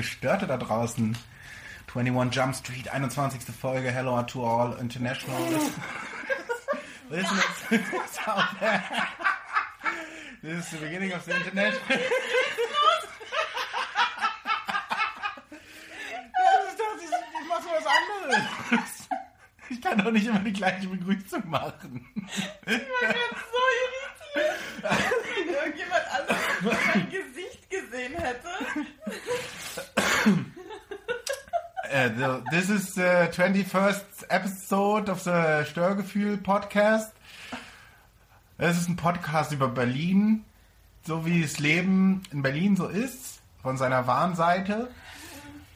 Gestörte da draußen. 21 Jump Street, 21. Folge. Hello to all international. Listen, it's, out there. This is the beginning of the internet. Ich mach so was anderes. Ich kann doch nicht immer die gleiche Begrüßung machen. Ich war jetzt so irritiert, wenn irgendjemand anderes mein Gesicht gesehen hätte. Uh, this is the 21st episode of the Störgefühl Podcast. Es ist ein Podcast über Berlin, so wie das Leben in Berlin so ist, von seiner wahren Seite.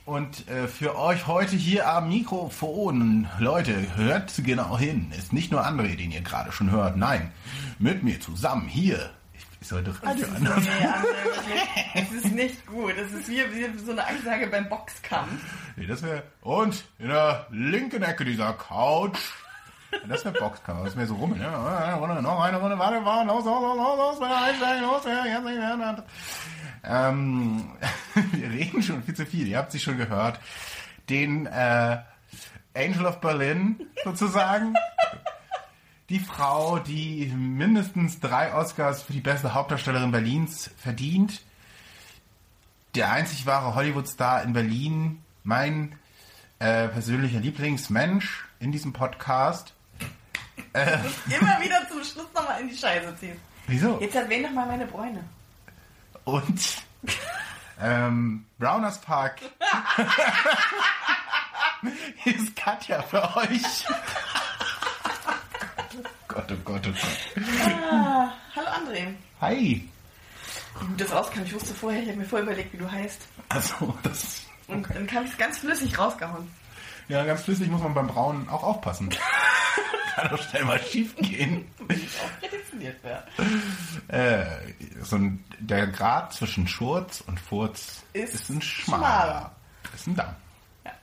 Und äh, für euch heute hier am Mikrofon, Leute, hört genau hin. Ist nicht nur André, den ihr gerade schon hört. Nein, mit mir zusammen hier. Ich, sollte Radio Nee, André, wirklich. Es ist nicht gut. Es ist wie, wie so eine Ansage beim Boxkampf. Nee, das wäre. Und in der linken Ecke dieser Couch. Das wäre Boxkampf. Das wäre so rum. Eine Runde, noch eine Runde, warte, warte, los, los, los, los, los, einsteigen, los, jetzt nicht mehr. Ähm, wir reden schon viel zu viel. Ihr habt sie schon gehört. Den äh, Angel of Berlin sozusagen. Die Frau, die mindestens drei Oscars für die beste Hauptdarstellerin Berlins verdient. Der einzig wahre Hollywood-Star in Berlin. Mein äh, persönlicher Lieblingsmensch in diesem Podcast. Äh, immer wieder zum Schluss nochmal in die Scheiße ziehen. Wieso? Jetzt erwähne doch mal meine Bräune. Und ähm, Browners Park. Hier ist Katja für euch. Gott, oh Gott, oh Gott. Ah, hallo André. Hi. Wie gut das rauskam. Ich wusste vorher, ich habe mir vorher überlegt, wie du heißt. Also, das. Und dann kam es ganz flüssig rausgehauen. Ja, ganz flüssig muss man beim Brauen auch aufpassen. Kann doch schnell mal schief gehen. auch prädestiniert wäre. Äh, so ein, der Grad zwischen Schurz und Furz ist, Ist ein schmaler. schmaler. Ist ein Damm.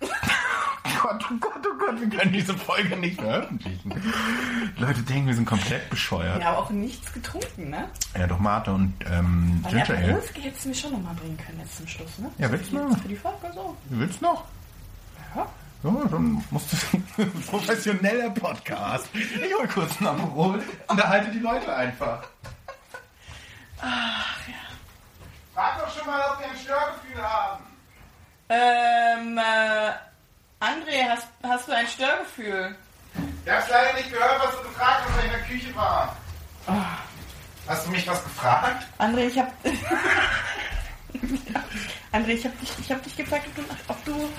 Gott, oh Gott, oh Gott, wir können diese Folge nicht veröffentlichen. Leute denken, wir sind komplett bescheuert. Wir haben auch nichts getrunken, ne? Ja, doch Mate und ähm, Weil Ginger Ale. Whisky hättest du mir schon nochmal bringen können jetzt zum Schluss, ne? Ja, willst du die- Für die Folge so. Willst du noch? Ja. Ja, dann musst du... Professioneller Podcast. Ich hol kurz einen Aperol. Unterhalte die Leute einfach. Ach ja. Frag doch schon mal, ob wir ein Störgefühl haben. Ähm, äh, André, hast, hast du ein Störgefühl? Ich hab's leider nicht gehört, was du gefragt hast, als ich in der Küche war. Ah. Hast du mich was gefragt? André, ich hab. André, ich hab dich, ich hab dich gefragt, ob du, ob du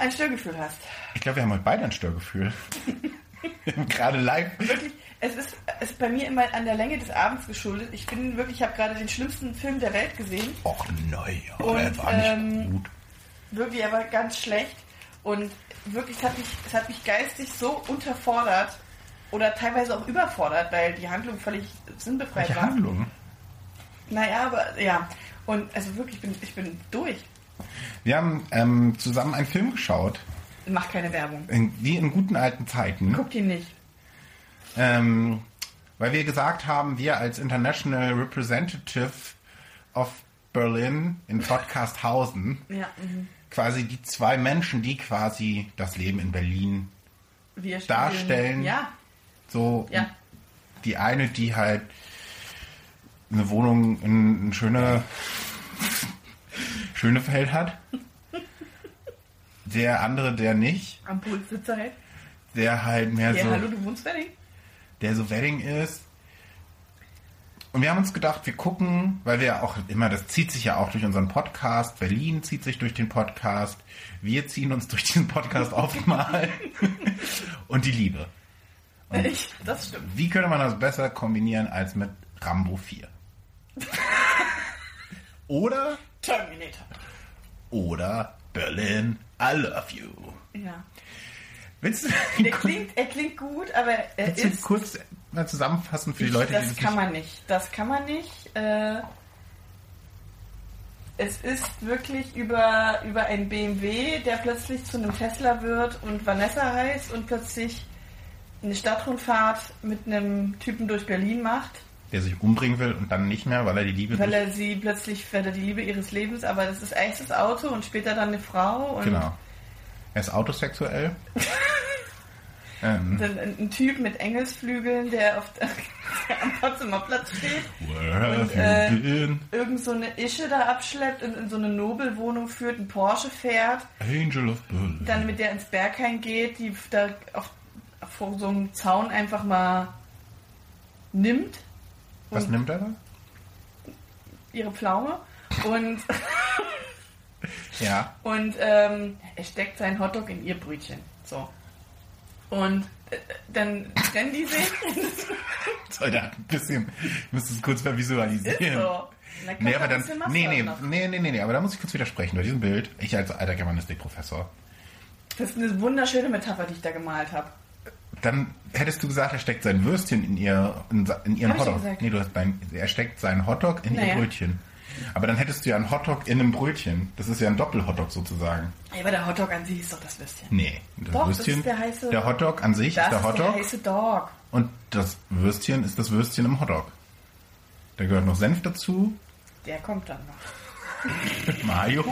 ein Störgefühl hast. Ich glaube, wir haben heute beide ein Störgefühl. Wir haben Gerade live. Wirklich, es ist, es ist bei mir immer an der Länge des Abends geschuldet. Ich bin wirklich, ich habe gerade den schlimmsten Film der Welt gesehen. Och, naja, Und, er war nicht ähm, gut. Wirklich, er war ganz schlecht. Und wirklich, es hat mich, es hat mich geistig so unterfordert oder teilweise auch überfordert, weil die Handlung völlig sinnbefreit Welche war. Handlung? Naja, aber ja. Und also wirklich, ich bin, ich bin durch. Wir haben ähm, zusammen einen Film geschaut, Mach keine Werbung. in, wie in guten alten Zeiten. Guck ihn nicht. Ähm, weil wir gesagt haben, wir als International Representative of Berlin in Podcasthausen, Ja, mhm. Quasi die zwei Menschen, die quasi das Leben in Berlin spielen- Darstellen. Ja, so ja. die eine, die halt eine Wohnung in ein schöne Schönefeld hat. Der andere, der nicht, Am Pool sitze halt. der halt mehr Ja, so, hallo, du wohnst Wedding? der so Wedding ist. Und wir haben uns gedacht, wir gucken, weil wir ja auch immer, das zieht sich ja auch durch unseren Podcast, Berlin zieht sich durch den Podcast, wir ziehen uns durch diesen Podcast auch mal. Und die Liebe. Ich, das stimmt. Wie könnte man das besser kombinieren als mit Rambo 4? oder, Terminator. oder Berlin, I love you. Ja. Willst du, Der klingt, er klingt gut, aber er ist. kurz mal zusammenfassen für die Ich, Leute, die das kann man nicht. Das kann man nicht. Äh, es ist wirklich über, über ein BMW, der plötzlich zu einem Tesla wird und Vanessa heißt und plötzlich eine Stadtrundfahrt mit einem Typen durch Berlin macht der sich umbringen will und dann nicht mehr, weil er die Liebe Weil nicht... er sie plötzlich, weil er die Liebe ihres Lebens, aber das ist erst das Auto und später dann eine Frau und Genau. Er ist autosexuell. ähm, dann ein, Typ mit Engelsflügeln, der, auf der, am Potsdamer Platz steht, where Und, äh, irgend so eine Ische da abschleppt und in so eine Nobelwohnung führt, ein Porsche fährt, Angel of Berlin. dann mit der ins Berghain geht, die da auf, vor so einem Zaun einfach mal nimmt. Was nimmt er da? ihre Pflaume und, Ja. und ähm, er steckt seinen Hotdog in ihr Brötchen. So. Und äh, dann trennen die sich. Da ein bisschen... Ich muss das kurz mal Ist visualisieren. so. Und dann Nee, aber dann, nee, nee, nee, nee, nee, nee, aber da muss ich kurz widersprechen. Bei diesem Bild, ich als alter Germanistikprofessor, Das ist eine wunderschöne Metapher, die ich da gemalt habe. dann hättest du gesagt, er steckt sein Würstchen in, ihr, in, in ihren Hab Hotdog. Nee, du hast dein, er steckt seinen Hotdog in Naja. ihr Brötchen. Aber dann hättest du ja einen Hotdog in einem Brötchen. Das ist ja ein Doppelhotdog sozusagen. Ja, aber der Hotdog an sich ist doch das Würstchen. Nee, das Doch, das Würstchen, ist der heiße- der Hotdog an sich Das ist der ist Hotdog der heiße Dog. und das Würstchen ist das Würstchen im Hotdog. Da gehört noch Senf dazu, Der kommt dann noch. Mayo,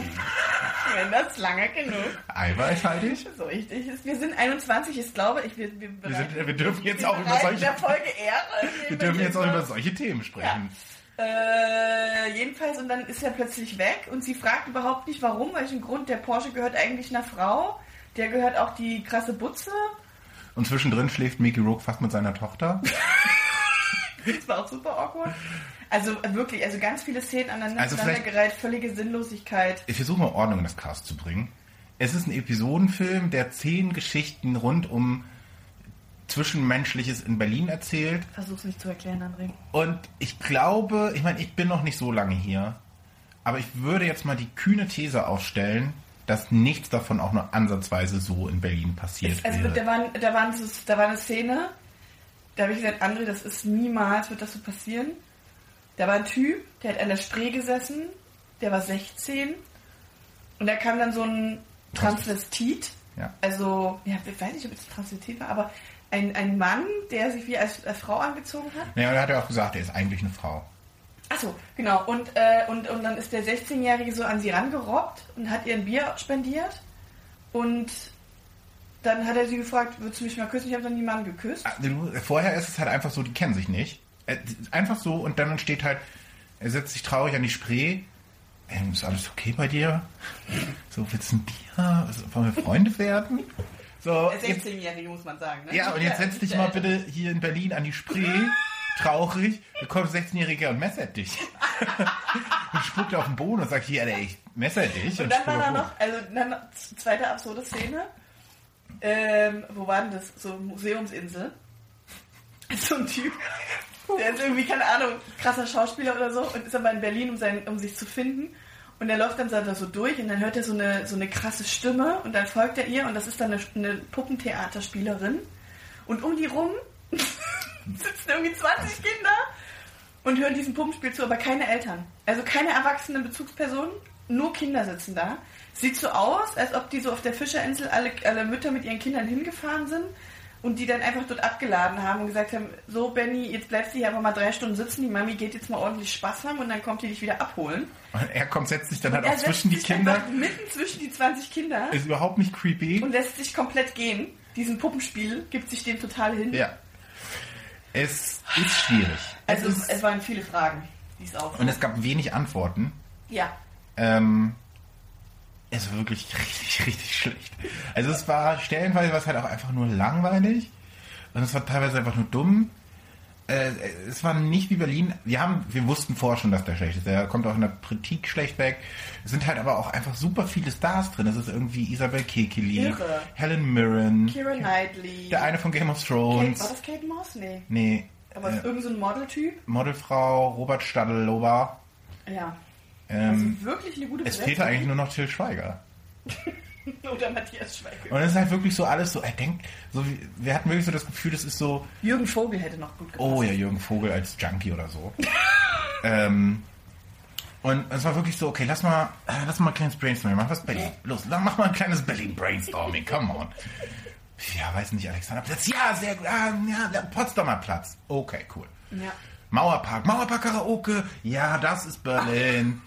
Wenn das lange genug eiweißhaltig. so richtig ist. Wir sind 21, ich glaube, ich, wir, wir, Wir, sind, wir dürfen jetzt auch über solche, der Folge Ehre. wir dürfen jetzt auch über solche Themen sprechen. Äh, jedenfalls, und dann ist er plötzlich weg und sie fragt überhaupt nicht, warum, welchen Grund. Der Porsche gehört eigentlich einer Frau. Der gehört auch die krasse Butze. Und zwischendrin schläft Mickey Rourke fast mit seiner Tochter. Das war auch super awkward. Also wirklich, also ganz viele Szenen aneinander Also aneinandergereiht, völlige Sinnlosigkeit. Ich versuche mal Ordnung in das Cast zu bringen. Es ist ein Episodenfilm, der zehn Geschichten rund um Zwischenmenschliches in Berlin erzählt. Versuch's nicht zu erklären, André. Und ich glaube, ich meine, ich bin noch nicht so lange hier, aber ich würde jetzt mal die kühne These aufstellen, dass nichts davon auch nur ansatzweise so in Berlin passiert Also wäre. da, waren, da, waren so, da war eine Szene, da habe ich gesagt, André, das ist niemals, wird das so passieren. Da war ein Typ, der hat an der Spree gesessen, der war 16 und da kam dann so ein Transvestit, Ja. also, ja, ich weiß nicht, ob es Transvestit war, aber ein, ein Mann, der sich wie als, als Frau angezogen hat. Ja, er hat ja auch gesagt, er ist eigentlich eine Frau. Achso, genau. Und, äh, und, und dann ist der 16-Jährige so an sie rangerobbt und hat ihr ein Bier spendiert. Und dann hat er sie gefragt, würdest du mich mal küssen? Ich habe noch niemanden geküsst. Ah, Vorher ist es halt einfach so, die kennen sich nicht. Äh, Einfach so und dann entsteht halt, er setzt sich traurig an die Spree. Ähm, ist alles okay bei dir? So, willst du ein Bier? Also, Wollen wir Freunde werden? So, Der jetzt, 16-Jährige muss man sagen. Ne? ja, und jetzt setz dich mal bitte hier in Berlin an die Spree, traurig, da kommt ein 16-Jähriger und messert dich. und spuckt auf den Boden und sagt, hier, Alter, ich messer dich. Und dann spuckt war da noch, also dann zweite absurde Szene. Ähm, wo war denn das? So Museumsinsel. So ein Typ, der ist irgendwie, keine Ahnung, krasser Schauspieler oder so und ist aber in Berlin, um, sein, um sich zu finden. Und er läuft dann so durch und dann hört er so eine, so eine krasse Stimme und dann folgt er ihr und das ist dann eine, eine Puppentheaterspielerin. Und um die rum sitzen irgendwie 20 Kinder und hören diesem Puppenspiel zu, aber keine Eltern. Also keine erwachsenen Bezugspersonen, nur Kinder sitzen da. Sieht so aus, als ob die so auf der Fischerinsel alle, alle Mütter mit ihren Kindern hingefahren sind und die dann einfach dort abgeladen haben und gesagt haben, so Benny, jetzt bleibst du hier einfach mal drei Stunden sitzen, die Mami geht jetzt mal ordentlich Spaß haben und dann kommt die dich wieder abholen. Und er kommt, setzt sich dann halt auch zwischen die Kinder, mitten zwischen die 20 Kinder ist überhaupt nicht creepy. und lässt sich komplett gehen. Diesen Puppenspiel gibt sich dem total hin. Ja. Es ist schwierig. Also es es, ist, es waren viele Fragen, die es auf. und es gab wenig Antworten. ja. Ähm, es war wirklich richtig, richtig schlecht. Also es war stellenweise war es halt auch einfach nur langweilig und es war teilweise einfach nur dumm. Äh, es war nicht wie Berlin. Wir haben, wir wussten vorher schon, dass der schlecht ist. Der kommt auch in der Kritik schlecht weg. Es sind halt aber auch einfach super viele Stars drin. Es ist irgendwie Isabel Kekili, Irre. Helen Mirren, Kira Knightley. der eine von Game of Kate, Thrones. war das Kate Moss? Nee. Nee, Aber äh, ist irgend so ein Modeltyp? Modelfrau Robert Stadelober. Ja. Ähm, Also wirklich eine gute es fehlte eigentlich nur noch Till Schweiger. Oder Matthias Schweiger. Und es ist halt wirklich so alles so, er denkt, so wie, wir hatten wirklich so das Gefühl, das ist so, Jürgen Vogel hätte noch gut gepasst. oh ja, Jürgen Vogel als Junkie oder so. ähm, und es war wirklich so, okay, lass mal, lass mal ein kleines Brainstorming, mach was Berlin. Los, mach mal ein kleines Berlin-Brainstorming, come on. Ja, weiß nicht, Alexanderplatz. Ja, sehr gut. Ah, ja, der Potsdamer Platz. Okay, cool. Ja. Mauerpark, Mauerpark Karaoke, ja, das ist Berlin.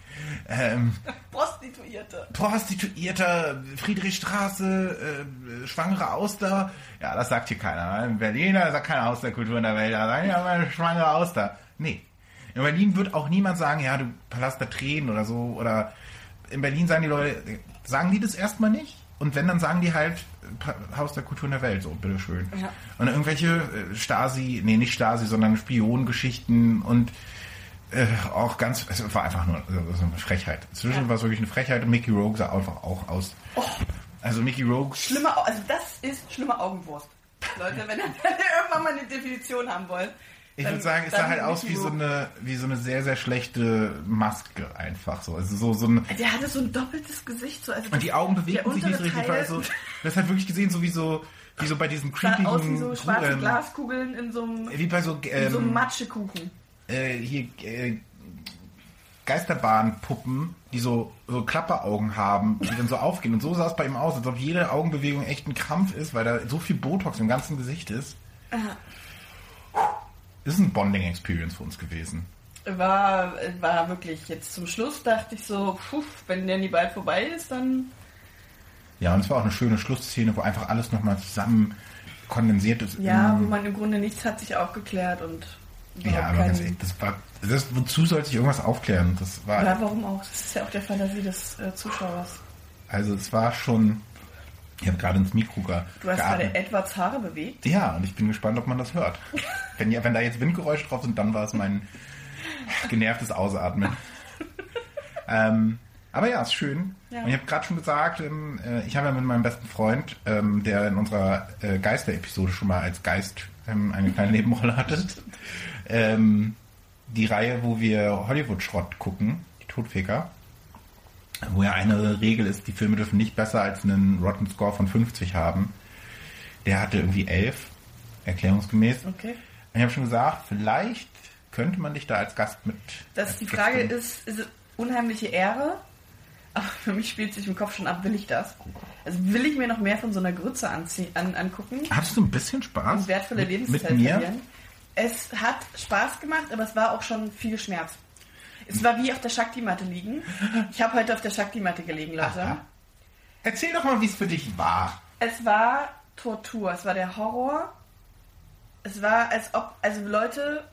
Ähm, Prostituierte. Prostituierter, Friedrichstraße, äh, schwangere Auster. Ja, das sagt hier keiner. ne? In Berlin da sagt keiner Austerkultur in der Welt. Da sagen ja mal schwangere Auster. Nee. In Berlin wird auch niemand sagen, ja, du Palast der Tränen oder so. Oder in Berlin sagen die Leute, sagen die das erstmal nicht? Und wenn, dann sagen die halt Haus der Kultur in der Welt, so, bitteschön. Ja. Und irgendwelche äh, Stasi, nee, nicht Stasi, sondern Spionengeschichten und äh, auch ganz, es war einfach nur so eine Frechheit. Zwischen Ja. war es wirklich eine Frechheit und Mickey Rogue sah einfach auch aus. Also Mickey Rogue, Schlimme, Au- also das ist schlimme Augenwurst. Leute, wenn ihr irgendwann mal eine Definition haben wollt. Ich würde sagen, es sah halt aus wie so eine, wie so eine sehr, sehr schlechte Maske einfach so. Also so, so ein, Der hatte so ein doppeltes Gesicht. So, also und die Augen bewegten sich nicht untere richtig, Teil weil so, das hat wirklich gesehen, so wie so, wie so bei diesen sah aus wie creepigen, so schwarze ähm, Glaskugeln in so einem, wie bei so, in so einem ähm, Matschekuchen. äh, hier äh, Geisterbahnpuppen, die so, so Klapperaugen haben, die dann so aufgehen. Und so sah es bei ihm aus, als ob jede Augenbewegung echt ein Krampf ist, weil da so viel Botox im ganzen Gesicht ist. Ist ein Bonding-Experience für uns gewesen. War, war wirklich jetzt zum Schluss, dachte ich so, puh, wenn der nie bald vorbei ist, dann Ja, und es war auch eine schöne Schlussszene, wo einfach alles nochmal zusammen kondensiert ist. Ja, wo man im Grunde nichts hat sich aufgeklärt und ja, aber ganz ehrlich, das war, das, wozu sollte sich irgendwas aufklären? Das war, Ja, warum auch? Das ist ja auch der Fantasie des äh, Zuschauers. also es war schon, ich habe gerade ins Mikro ge Du hast geatmet. gerade Edwards Haare bewegt. Ja, und ich bin gespannt, ob man das hört. Wenn, ja, wenn da jetzt Windgeräusche drauf sind, dann war es mein genervtes Ausatmen. ähm, aber ja, ist schön. Ja. Und ich habe gerade schon gesagt, ähm, äh, ich habe ja mit meinem besten Freund, ähm, der in unserer äh, Geister-Episode schon mal als Geist ähm, eine kleine Nebenrolle hatte, die Reihe, wo wir Hollywood-Schrott gucken, die Todfeger, wo ja eine Regel ist, die Filme dürfen nicht besser als einen Rotten Score von 50 haben. Der hatte irgendwie 11, erklärungsgemäß. Okay. Und ich habe schon gesagt, vielleicht könnte man dich da als Gast mit. Das, die Frage ist, ist es unheimliche Ehre? Aber für mich spielt sich im Kopf schon ab, will ich das? Also will ich mir noch mehr von so einer Grütze anzie- an, angucken Hattest du ein bisschen Spaß? und wertvolle mit, Lebenszeit mit mir? verlieren? Es hat Spaß gemacht, aber es war auch schon viel Schmerz. Es war wie auf der Shakti-Matte liegen. Ich habe heute auf der Shakti-Matte gelegen, Leute. Aha. Erzähl doch mal, wie es für dich war. Es war Tortur, es war der Horror. Es war, als ob, also Leute,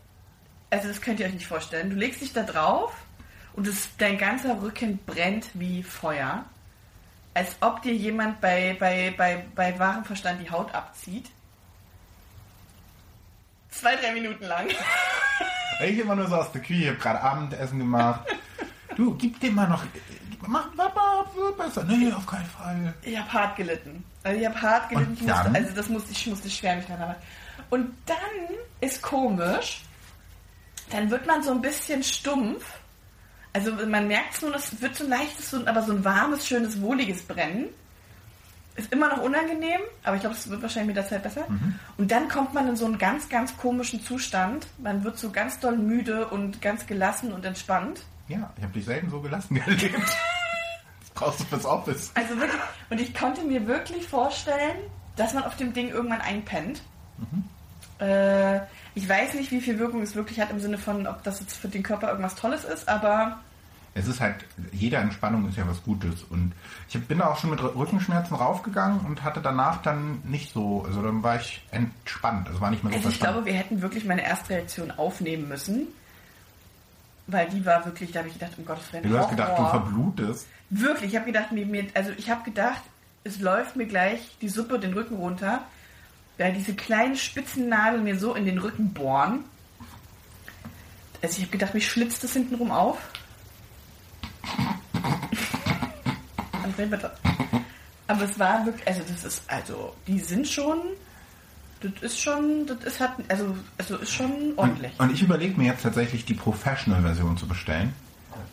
also das könnt ihr euch nicht vorstellen. Du legst dich da drauf und es, dein ganzer Rücken brennt wie Feuer. Als ob dir jemand bei, bei, bei, bei wahrem Verstand die Haut abzieht. Zwei, drei Minuten lang. Ich immer nur so aus der Küche, ich habe gerade Abendessen gemacht. Du, gib dem mal noch. Mach, wird besser. Nee, auf keinen Fall. Ich habe hart gelitten. Also ich habe hart gelitten. Ich musste, also das musste ich, musste schwer mich dran arbeiten. Und dann ist komisch, dann wird man so ein bisschen stumpf. Also man merkt es nur, das wird so ein leichtes, aber so ein warmes, schönes, wohliges Brennen. Ist immer noch unangenehm, aber ich glaube, es wird wahrscheinlich mit der Zeit besser. Mhm. Und dann kommt man in so einen ganz, ganz komischen Zustand. Man wird so ganz doll müde und ganz gelassen und entspannt. Ja, ich habe dich selten so gelassen erlebt. Das brauchst du fürs Office. Also wirklich, und ich konnte mir wirklich vorstellen, dass man auf dem Ding irgendwann einpennt. Äh, ich weiß nicht, wie viel Wirkung es wirklich hat im Sinne von, ob das jetzt für den Körper irgendwas Tolles ist, aber Es ist halt, jede Entspannung ist ja was Gutes. Und ich bin da auch schon mit Rückenschmerzen raufgegangen und hatte danach dann nicht so, also dann war ich entspannt. Es war nicht mehr so also ich glaube, wir hätten wirklich meine Erstreaktion aufnehmen müssen. Weil die war wirklich, da habe ich gedacht, um Gottes Willen. Du hast gedacht, du verblutest. Wirklich, ich habe gedacht, mir, mir, also ich habe gedacht, es läuft mir gleich die Suppe den Rücken runter, weil diese kleinen spitzen Nadeln mir so in den Rücken bohren. Also ich habe gedacht, mich schlitzt das hintenrum auf. André, bitte. Aber es war wirklich, also das ist, also die sind schon, das ist schon, das ist hat, also, also ist schon ordentlich. Und, und ich überlege mir jetzt tatsächlich die Professional-Version zu bestellen.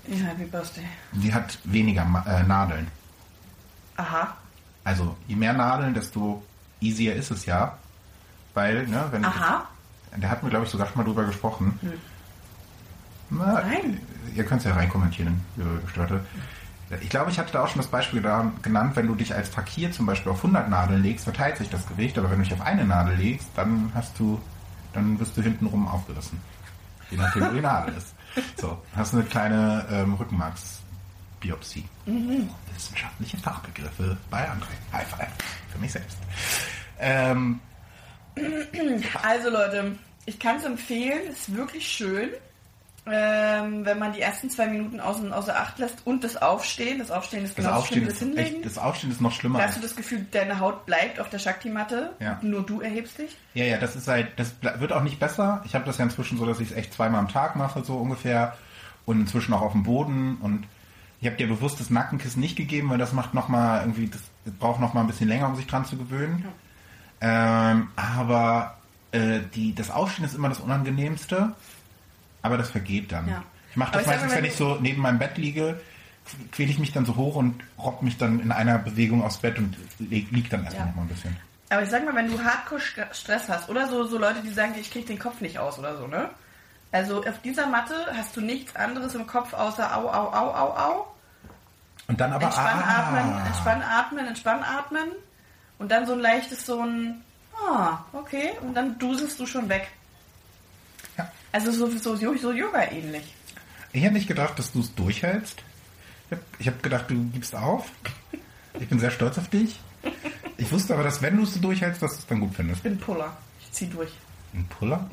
Ja, Happy Birthday. Die hat weniger äh, Nadeln. Aha. Also je mehr Nadeln, desto easier ist es ja. Weil, ne, wenn Aha. der hat mir, glaube ich, sogar schon mal drüber gesprochen. Na, Nein. Ihr könnt es ja reinkommentieren, Gestörte. Ich glaube, ich hatte da auch schon das Beispiel genannt, wenn du dich als Fakir zum Beispiel auf 100 Nadeln legst, verteilt sich das Gewicht, aber wenn du dich auf eine Nadel legst, dann hast du, dann wirst du hintenrum aufgerissen. je nachdem, wo die Nadel ist. So, hast eine kleine ähm, Rückenmarksbiopsie. Mhm. Wissenschaftliche Fachbegriffe bei André. High five. Für mich selbst. Ähm, Also Leute, ich kann es empfehlen, ist wirklich schön, ähm, wenn man die ersten zwei Minuten außen, außer Acht lässt und das Aufstehen. Das Aufstehen ist Aufstehen schlimm das Hinlegen. echt, das Aufstehen ist noch schlimmer. Da hast du das Gefühl, deine Haut bleibt auf der Shakti-Matte, Ja. nur du erhebst dich. Ja, ja, das ist halt, das wird auch nicht besser. Ich habe das ja inzwischen so, dass ich es echt zweimal am Tag mache, so ungefähr. Und inzwischen auch auf dem Boden. Und ich habe dir bewusst das Nackenkissen nicht gegeben, weil das macht nochmal irgendwie, das braucht nochmal ein bisschen länger, um sich dran zu gewöhnen. Ähm, aber äh, die, das Aufstehen ist immer das Unangenehmste. Aber das vergeht dann. Ja. Ich mache Aber das sag meistens, wenn ich so neben meinem Bett liege, quäle ich mich dann so hoch und robb mich dann in einer Bewegung aufs Bett und lieg, dann erstmal Ja. noch mal ein bisschen. Aber ich sag mal, wenn du hardcore St- Stress hast oder so, so Leute, die sagen, ich krieg den Kopf nicht aus oder so, ne? Also auf dieser Matte hast du nichts anderes im Kopf außer au, au, au, au, au. Und dann aber Entspann ah, atmen, entspann atmen, entspann atmen. Und dann so ein leichtes so ein, ah, okay. Und dann duselst du schon weg. Ja. Also so, so, so Yoga ähnlich. Ich hätte nicht gedacht, dass du es durchhältst. Ich habe hab gedacht, du gibst auf. Ich bin sehr stolz auf dich. Ich wusste aber, dass wenn du es durchhältst, dass du es dann gut findest. Ich bin Puller. Ich zieh durch. Ein Puller?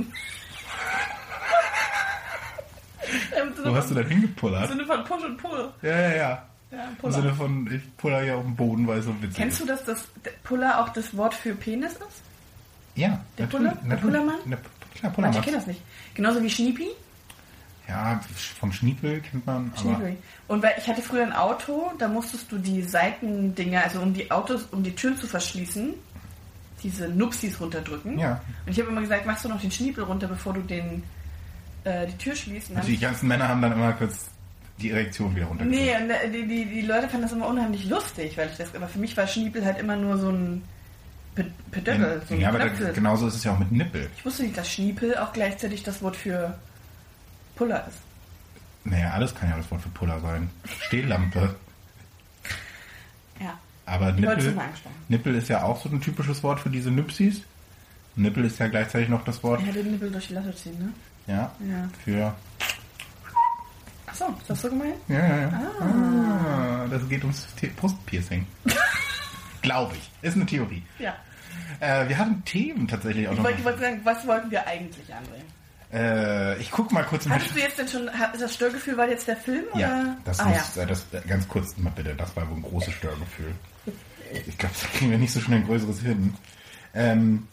Im Wo hast du denn Im hingepullert? Sinne von Push und Pull. Ja, ja, ja. Ja, Im. Sinne von, ich puller hier auf dem Boden, weil es so witzig Kennst du, ist. dass das Puller auch das Wort für Penis ist? Ja, Der Puller? Der. Pullermann? Klar, Manche Pullermann. kennen das nicht. Genauso wie Schniepi. Ja, vom Schniepel kennt man, aber... Schniepi. Und weil ich hatte früher ein Auto, da musstest du die Seitendinger, also um die Autos, um die Türen zu verschließen, diese Nupsis runterdrücken. Ja. Und ich habe immer gesagt, machst du noch den Schniepel runter, bevor du den äh, die Tür schließt. Also die ganzen Männer haben dann immer kurz die Erektion wieder runtergekriegt. Nee, und äh, die, die, die Leute fanden das immer unheimlich lustig, weil ich das, aber für mich war Schniepel halt immer nur so ein Pe- Pedöttel, so ja, aber da, genauso ist es ja auch mit Nippel. Ich wusste nicht, dass Schniepel auch gleichzeitig das Wort für Puller ist. Naja, alles kann ja das Wort für Puller sein. Stehlampe. Ja. Aber Nippel. Nippel ist ja auch so ein typisches Wort für diese Nüpsis. Nippel ist ja gleichzeitig noch das Wort, Er den Nippel durch die Latte ziehen, ne? ja, Ja. für, Achso, ist das so gemeint? ja, ja, ja. Ah, das geht ums Brustpiercing. Glaube ich. Ist eine Theorie. Ja. Äh, wir hatten Themen tatsächlich auch Ich noch. wollte, ich wollte sagen, was wollten wir eigentlich andrehen? Äh, ich guck mal kurz Hattest du jetzt denn schon, das Störgefühl war jetzt der Film? Ja, oder? das ah, muss, ja. äh, das, äh, ganz kurz mal bitte, das war wohl ein großes Störgefühl. Ich glaube, da kriegen wir nicht so schnell ein größeres hin. Ähm,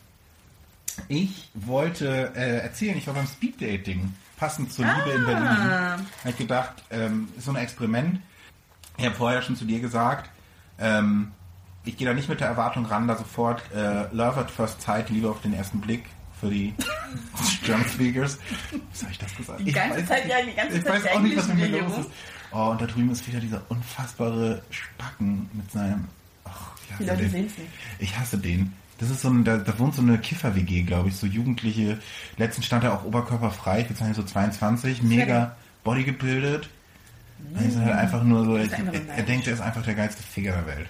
ich wollte äh, erzählen, ich war beim Speeddating, passend zur Liebe in Berlin. Ah. Habe ich gedacht, ähm, so ein Experiment. Ich habe vorher schon zu dir gesagt, ähm, ich gehe da nicht mit der Erwartung ran, da sofort äh, Love at First Sight, Liebe auf den ersten Blick für die German Speakers. Was habe ich das gesagt? Die ich ganze weiß, Zeit, ja, die ganze ich Zeit weiß auch nicht, was mit mir los ist. Oh, und da drüben ist wieder dieser unfassbare Spacken mit seinem. Ach, ich hasse Die Leute den. sehen's nicht. Ich hasse den. Das ist so ein, da, da wohnt so eine Kiffer-WG, glaube ich, so Jugendliche. Letztens stand er auch oberkörperfrei, ich würde sagen so 22, mega bodygebildet. Er ist halt einfach nur so, er, er, denkt, er ist einfach der geilste Ficker der Welt.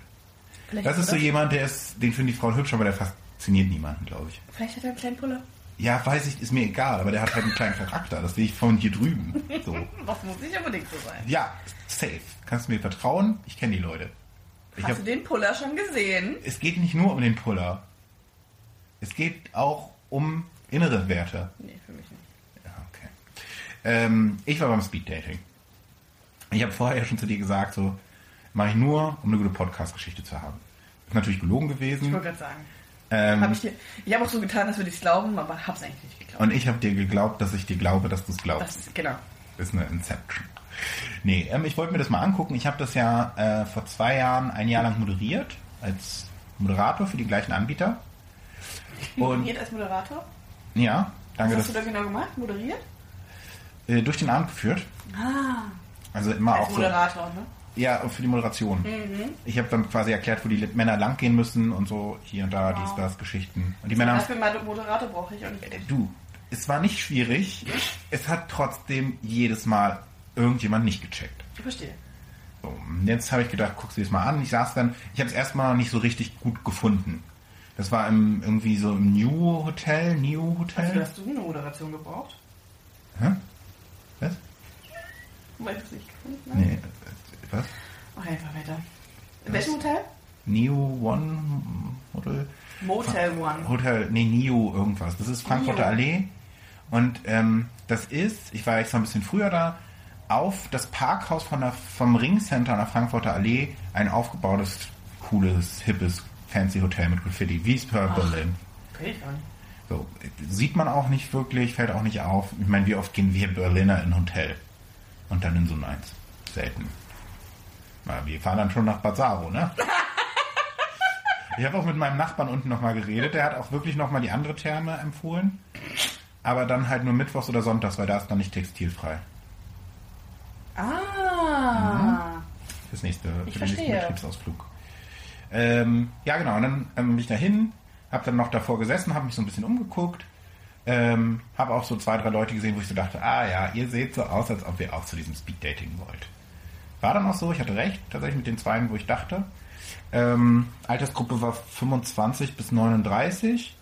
Vielleicht Das ist so jemand, der ist, den finden die Frauen hübsch, aber der fasziniert niemanden, glaube ich. Vielleicht hat er einen kleinen Puller. Ja, weiß ich, ist mir egal, aber der hat halt einen kleinen Charakter, das sehe ich von hier drüben. So. Das muss nicht unbedingt so sein. Ja, safe. Kannst du mir vertrauen? Ich kenne die Leute. Ich Hast hab, du den Puller schon gesehen? es geht nicht nur um den Puller. Es geht auch um innere Werte. Nee, für mich nicht. Ja, okay. Ähm, ich war beim Speeddating. Ich habe vorher schon zu dir gesagt, so mache ich nur, um eine gute Podcast-Geschichte zu haben. Ist natürlich gelogen Ich gewesen. wollte gerade sagen. Ähm, Hab ich dir, ich habe auch so getan, dass wir dies glauben, aber hab's eigentlich nicht geglaubt. und ich habe dir geglaubt, dass ich dir glaube, dass du es glaubst. Das ist, genau. ist eine Inception. Nee, ähm, ich wollte mir das mal angucken. Ich habe das ja äh, vor zwei Jahren ein Jahr lang moderiert, als Moderator für die gleichen Anbieter. Und Moderiert als Moderator? ja, danke, Was hast du da genau gemacht? Moderiert? äh, durch den Abend geführt. Ah, Also immer als auch so. Moderator, ne? Ja, für die Moderation. Mhm. Ich habe dann quasi erklärt, wo die Männer langgehen müssen und so hier und da, Wow. dies, das, Geschichten. Und die Männer Dafür mal Moderator brauche ich auch nicht. Du, es war nicht schwierig. Es hat trotzdem jedes Mal irgendjemand nicht gecheckt. Ich verstehe. So, und jetzt habe ich gedacht, guckst du dir das mal an. Ich saß dann, ich habe es erstmal nicht so richtig gut gefunden. Das war im, irgendwie so im New Hotel, New Also Hotel. hast du eine Moderation gebraucht? Hä? Weil du es nicht gefunden hast? Nee, äh, was? Mach einfach weiter. In welchem Hotel? Neo One Hotel? Motel One. Hotel, nee, Neo irgendwas. Das ist Frankfurter Neo. Allee. Und ähm, das ist, ich war extra ein bisschen früher da, auf das Parkhaus von der, vom Ringcenter an der Frankfurter Allee ein aufgebautes, cooles, hippes, fancy Hotel mit Graffiti, wie es per Berlin. So, sieht man auch nicht wirklich, fällt auch nicht auf. Ich meine, wie oft gehen wir Berliner in ein Hotel? Und dann in so eins. Selten. Na, wir fahren dann schon nach Bazaro, ne? ich habe auch mit meinem Nachbarn unten nochmal geredet. Der hat auch wirklich nochmal die andere Therme empfohlen. Aber dann halt nur mittwochs oder sonntags, weil da ist dann nicht textilfrei. Ah. Fürs nächste, Ich für den nächsten. Betriebsausflug. Ähm, ja, genau. Und dann ähm, bin ich dahin, habe dann noch davor gesessen, habe mich so ein bisschen umgeguckt. Ähm, habe auch so zwei, drei Leute gesehen, wo ich so dachte, ah ja, ihr seht so aus, als ob ihr auch zu diesem Speeddating wollt. War dann auch so, ich hatte recht, tatsächlich mit den zwei, wo ich dachte. Ähm, Altersgruppe war 25 bis 39.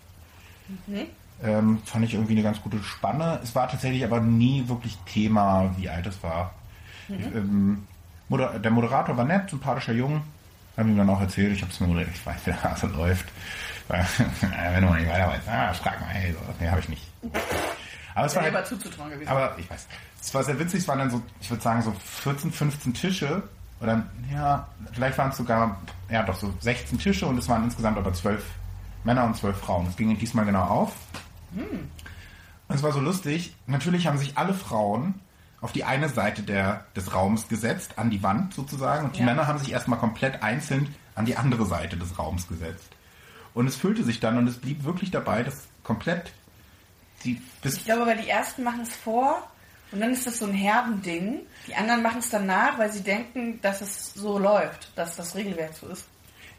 Ähm, fand ich irgendwie eine ganz gute Spanne. Es war tatsächlich aber nie wirklich Thema, wie alt es war. Ich, ähm, Moder der Moderator war nett, sympathischer Jung. Haben ihm dann auch erzählt, ich habe es mir moderiert, ich weiß, wie der Hase läuft. Wenn du mal nicht weiter weißt, ah, frag mal, hey, so. Nee, habe ich nicht. Aber es war halt, zuzutrauen gewesen. aber ich weiß. Es war sehr witzig, es waren dann so, ich würde sagen, so 14, 15 Tische. Oder ja, vielleicht waren es sogar, ja doch, so 16 Tische und es waren insgesamt aber 12 Männer und 12 Frauen. Das ging diesmal genau auf. Und es war so lustig. Natürlich haben sich alle Frauen auf die eine Seite der, des Raums gesetzt, an die Wand sozusagen. Und die Ja. Männer haben sich erstmal komplett einzeln an die andere Seite des Raums gesetzt. Und es füllte sich dann und es blieb wirklich dabei, dass komplett die bis Ich glaube aber, die ersten machen es vor und dann ist das so ein Herdending. Die anderen machen es danach, weil sie denken, dass es so läuft, dass das Regelwerk so ist.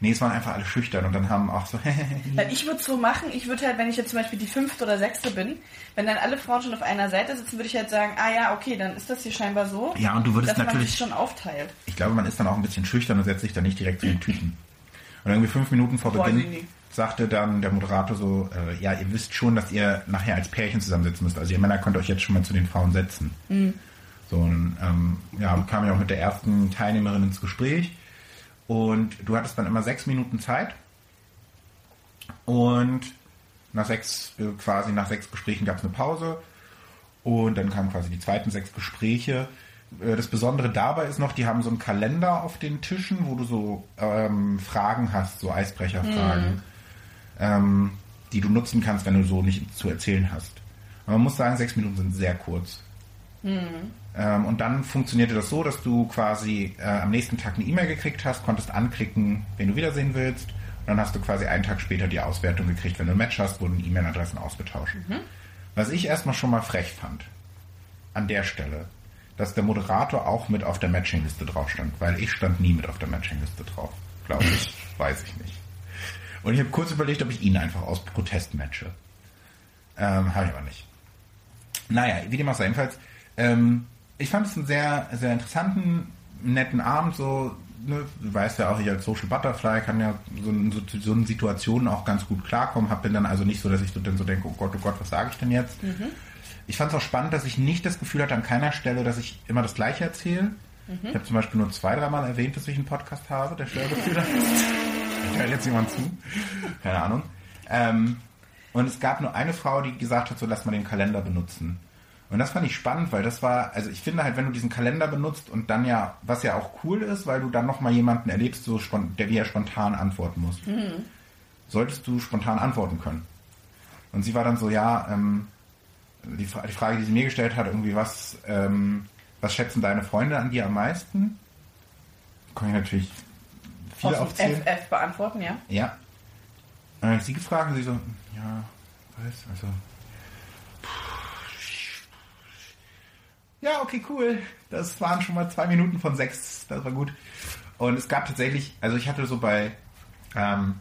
Nee, es waren einfach alle schüchtern und dann haben auch so, Weil ich würde so machen, ich würde halt, wenn ich jetzt zum Beispiel die fünfte oder sechste bin, wenn dann alle Frauen schon auf einer Seite sitzen, würde ich halt sagen, ah ja, okay, dann ist das hier scheinbar so, Ja, und du würdest dass man natürlich- sich schon aufteilt. ich glaube, man ist dann auch ein bisschen schüchtern und setzt sich dann nicht direkt zu den Typen. Und irgendwie fünf Minuten vor Boah, Beginn nee, nee. Sagte dann der Moderator so, äh, ja, ihr wisst schon, dass ihr nachher als Pärchen zusammensitzen müsst. Also ihr Männer könnt euch jetzt schon mal zu den Frauen setzen. So, und, ähm, ja, kam ja auch mit der ersten Teilnehmerin ins Gespräch. Und du hattest dann immer sechs Minuten Zeit. Und nach sechs, äh, quasi nach sechs Gesprächen gab es eine Pause. Und dann kamen quasi die zweiten sechs Gespräche. Äh, Das Besondere dabei ist noch, die haben so einen Kalender auf den Tischen, wo du so ähm, Fragen hast, so Eisbrecherfragen, ähm, die du nutzen kannst, wenn du so nicht zu erzählen hast. Aber man muss sagen, sechs Minuten sind sehr kurz. Ähm, und dann funktionierte das so, dass du quasi äh, am nächsten Tag eine E-Mail gekriegt hast, konntest anklicken, wen du wiedersehen willst. Und dann hast du quasi einen Tag später die Auswertung gekriegt. Wenn du ein Match hast, wurden E-Mail-Adressen ausgetauscht. Was ich erstmal schon mal frech fand, an der Stelle, dass der Moderator auch mit auf der Matchingliste drauf stand, weil ich stand nie mit auf der Matchingliste drauf. Glaube ich. Weiß ich nicht. Und ich habe kurz überlegt, ob ich ihn einfach aus Protest matche. Ähm, habe ich aber nicht. Naja, wie dem auch sei, jedenfalls, ähm, ich fand es einen sehr, sehr interessanten, netten Abend, so, ne, du weißt ja auch, ich als Social Butterfly kann ja so so, so in Situationen auch ganz gut klarkommen, hab bin dann also nicht so, dass ich so, dann so denke, oh Gott, oh Gott, was sage ich denn jetzt? Ich fand es auch spannend, dass ich nicht das Gefühl hatte an keiner Stelle, dass ich immer das Gleiche erzähle. Ich habe zum Beispiel nur zwei, dreimal erwähnt, dass ich einen Podcast habe, der Steuergefühler. Hört jetzt jemand zu? Keine Ahnung. Ähm, und es gab nur eine Frau, die gesagt hat, so lass mal den Kalender benutzen. Und das fand ich spannend, weil das war, also ich finde halt, wenn du diesen Kalender benutzt und dann ja, was ja auch cool ist, weil du dann nochmal jemanden erlebst, so der dir ja spontan antworten muss, solltest du spontan antworten können. Und sie war dann so, ja, ähm, die, die Frage, die sie mir gestellt hat, irgendwie, was, ähm, was schätzen deine Freunde an dir am meisten? Kann ich natürlich viele Aus aufzählen. FF beantworten, ja? Ja. Und dann ich sie gefragt und sie so, ja, weiß, also. Ja, okay, cool. Das waren schon mal zwei Minuten von sechs. Das war gut. Und es gab tatsächlich, also ich hatte so bei ähm,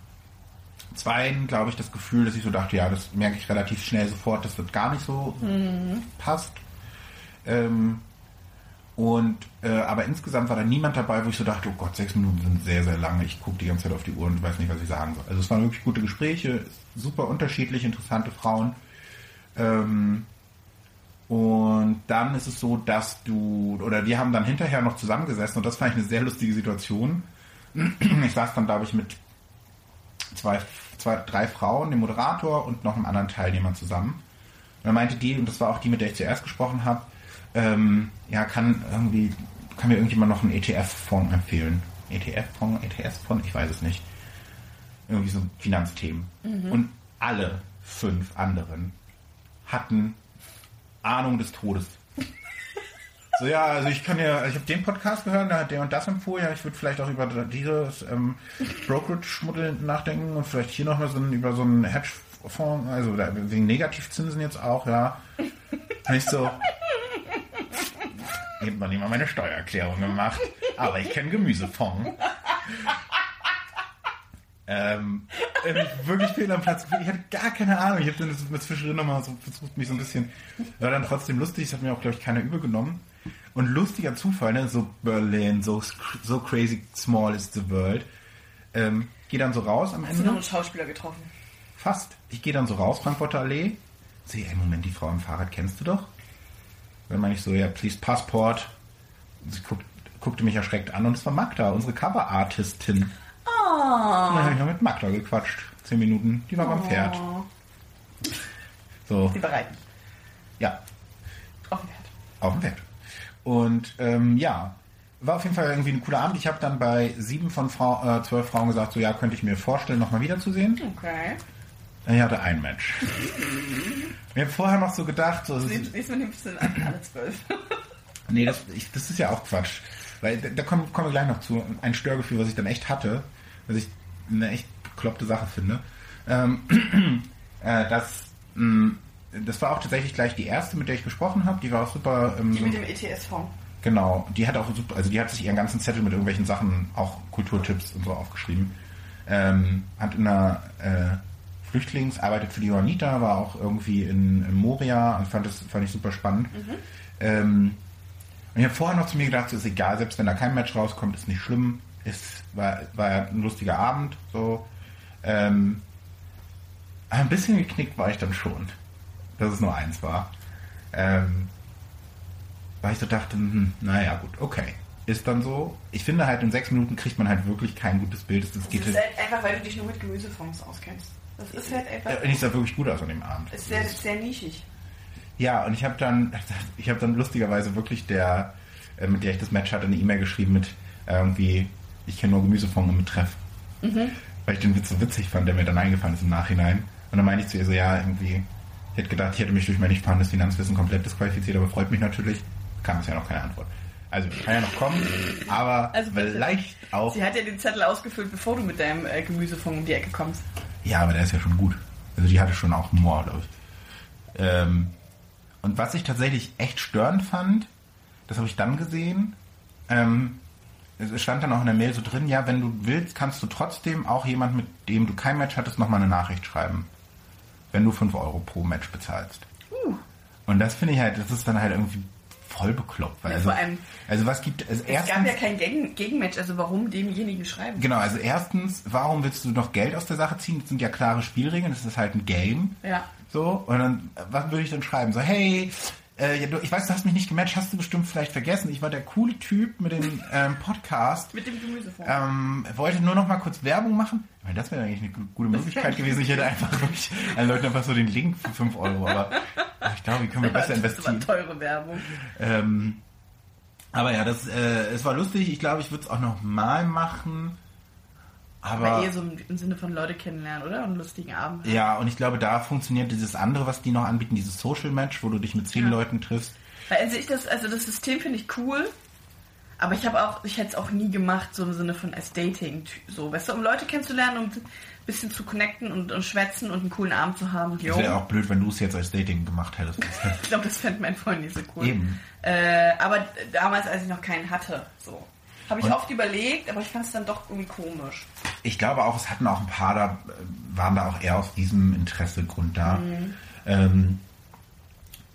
zweien, glaube ich, das Gefühl, dass ich so dachte, ja, das merke ich relativ schnell sofort, dass das gar nicht so passt. Ähm, und äh, aber insgesamt war da niemand dabei, wo ich so dachte, oh Gott, sechs Minuten sind sehr, sehr lange. Ich gucke die ganze Zeit auf die Uhr und weiß nicht, was ich sagen soll. Also es waren wirklich gute Gespräche, super unterschiedlich, interessante Frauen. Ähm, und dann ist es so, dass du, oder wir haben dann hinterher noch zusammengesessen und das fand ich eine sehr lustige Situation. Ich saß dann, glaube ich, mit zwei, zwei, drei Frauen, dem Moderator und noch einem anderen Teilnehmer zusammen. Und dann meinte die, und das war auch die, mit der ich zuerst gesprochen habe, ähm, ja, kann irgendwie, kann mir irgendjemand noch einen ETF-Fonds empfehlen? ETF-Fonds, ETS-Fonds, ich weiß es nicht. Irgendwie so Finanzthemen. Und alle fünf anderen hatten Ahnung des Todes. So, ja, also ich kann ja, ich habe den Podcast gehört, da hat der und das empfohlen, ja, ich würde vielleicht auch über dieses ähm, Brokerage-Modell nachdenken und vielleicht hier nochmal so ein, über so einen Hedgefonds, also wegen Negativzinsen jetzt auch, ja. Und ich so, ich habe noch nicht mal meine Steuererklärung gemacht, aber ich kenne Gemüsefonds. Ähm, äh, wirklich fehl am Platz. Ich hatte gar keine Ahnung. Ich habe dann mit zwischendrin nochmal so versucht, mich so ein bisschen. War dann trotzdem lustig. Das hat mir auch, glaube ich, keiner übel genommen. Und lustiger Zufall, ne? So Berlin, so, so crazy small is the world. Ähm, geh dann so raus am Hast du noch Ende. einen Schauspieler getroffen? Fast. Ich gehe dann so raus, Frankfurter Allee. Sehe, ey, Moment, die Frau im Fahrrad kennst du doch? Dann meine ich so, ja, please Passport. Sie guckt, guckte mich erschreckt an und es war Magda, unsere Cover-Artistin. Oh. Dann habe ich noch mit Magda gequatscht. Zehn Minuten. Die war beim Pferd. So, Sie bereiten. ja, Auf dem Pferd. auf dem Pferd. Und ähm, ja, war auf jeden Fall irgendwie ein cooler Abend. Ich habe dann bei sieben von Frau, äh, zwölf Frauen gesagt, so ja, könnte ich mir vorstellen, nochmal wiederzusehen. Okay. Ich hatte ein Match. Ich habe vorher noch so gedacht, so, Mal nimmst du an alle zwölf. nee, das, ich, das ist ja auch Quatsch. Weil da, kommen, kommen wir gleich noch zu. Ein Störgefühl, was ich dann echt hatte, was ich eine echt bekloppte Sache finde. Ähm, äh, das, mh, das war auch tatsächlich gleich die erste, mit der ich gesprochen habe. Die war auch super. Ähm, Die mit dem ETS-Fonds. Genau, die hat auch super, also die hat sich ihren ganzen Zettel mit irgendwelchen Sachen, auch Kulturtipps und so aufgeschrieben. Ähm, hat in einer äh, Flüchtlings, arbeitet für die Johanniter, war auch irgendwie in, in Moria und fand das fand ich super spannend. Ähm, und ich habe vorher noch zu mir gedacht, so ist egal, selbst wenn da kein Match rauskommt, ist nicht schlimm. Ist, war, war ein lustiger Abend, so. Ähm, ein bisschen geknickt war ich dann schon, dass es nur eins war. Ähm, weil ich so dachte, hm, naja, gut, okay. Ist dann so. Ich finde halt, in sechs Minuten kriegt man halt wirklich kein gutes Bild. Das Das geht ist halt, halt einfach, weil du dich nur mit Gemüsefonds auskennst. Das ist halt einfach. äh, nicht so wirklich gut aus an dem Abend. ist sehr, sehr nischig. Ja, und ich habe dann, ich habe dann lustigerweise wirklich der, äh, mit der ich das Match hatte, eine E-Mail geschrieben mit äh, irgendwie, ich kenne nur Gemüsefond im Betreff. Weil ich den Witz so witzig fand, der mir dann eingefallen ist im Nachhinein. Und dann meinte ich zu ihr so, ja, irgendwie, ich hätte gedacht, ich hätte mich durch mein nicht vorhandenes Finanzwissen komplett disqualifiziert, aber freut mich natürlich. Kam bisher noch keine Antwort. Also, kann ja noch kommen, aber Also vielleicht auch. Sie hat ja den Zettel ausgefüllt, bevor du mit deinem äh, Gemüsefonds um die Ecke kommst. Ja, aber der ist ja schon gut. Also die hatte schon auch Humor, glaube ich. Ähm, und was ich tatsächlich echt störend fand, das habe ich dann gesehen, ähm, es stand dann auch in der Mail so drin, ja, wenn du willst, kannst du trotzdem auch jemand, mit dem du kein Match hattest, nochmal eine Nachricht schreiben. Wenn du 5 Euro pro Match bezahlst. Uh. Und das finde ich halt, das ist dann halt irgendwie voll bekloppt. Weil Ja, also, vor allem- also was gibt es Es erstens... gab ja kein Gegen Gegenmatch, also warum demjenigen schreiben? Genau, also erstens, warum willst du noch Geld aus der Sache ziehen? Das sind ja klare Spielregeln, das ist halt ein Game. Ja. So, und dann, was würde ich dann schreiben? So, hey, äh, ich weiß, du hast mich nicht gematcht, hast du bestimmt vielleicht vergessen. Ich war der coole Typ mit dem ähm, Podcast. Mit dem Gemüsefonds. Ähm, wollte nur noch mal kurz Werbung machen. Ich meine, das wäre eigentlich eine gu- gute Möglichkeit gewesen. Ich hätte einfach wirklich an Leuten einfach so den Link für 5 Euro. Aber ich glaube, wie können wir besser das war investieren? teure Werbung. Ähm, aber ja, das, äh, es war lustig. Ich glaube, ich würde es auch noch mal machen. Aber Aber eher so im, im Sinne von Leute kennenlernen, oder? Und einen lustigen Abend. ja, und ich glaube, da funktioniert dieses andere, was die noch anbieten, dieses Social Match, wo du dich mit zehn Ja. Leuten triffst. Weil also ich das, also das System finde ich cool, aber ich habe auch, ich hätte es auch nie gemacht, so im Sinne von als Dating, so, weißt du, um Leute kennenzulernen und ein bisschen zu connecten und, und schwätzen und einen coolen Abend zu haben. Das wäre auch blöd, wenn du es jetzt als Dating gemacht hättest. Ich glaube, das fände mein Freund nicht so cool. Eben. Äh, aber damals, als ich noch keinen hatte, so. Habe ich Und- oft überlegt, aber ich fand es dann doch irgendwie komisch. Ich glaube auch, es hatten auch ein paar da, äh, waren da auch eher aus diesem Interessegrund da. Mhm. Ähm,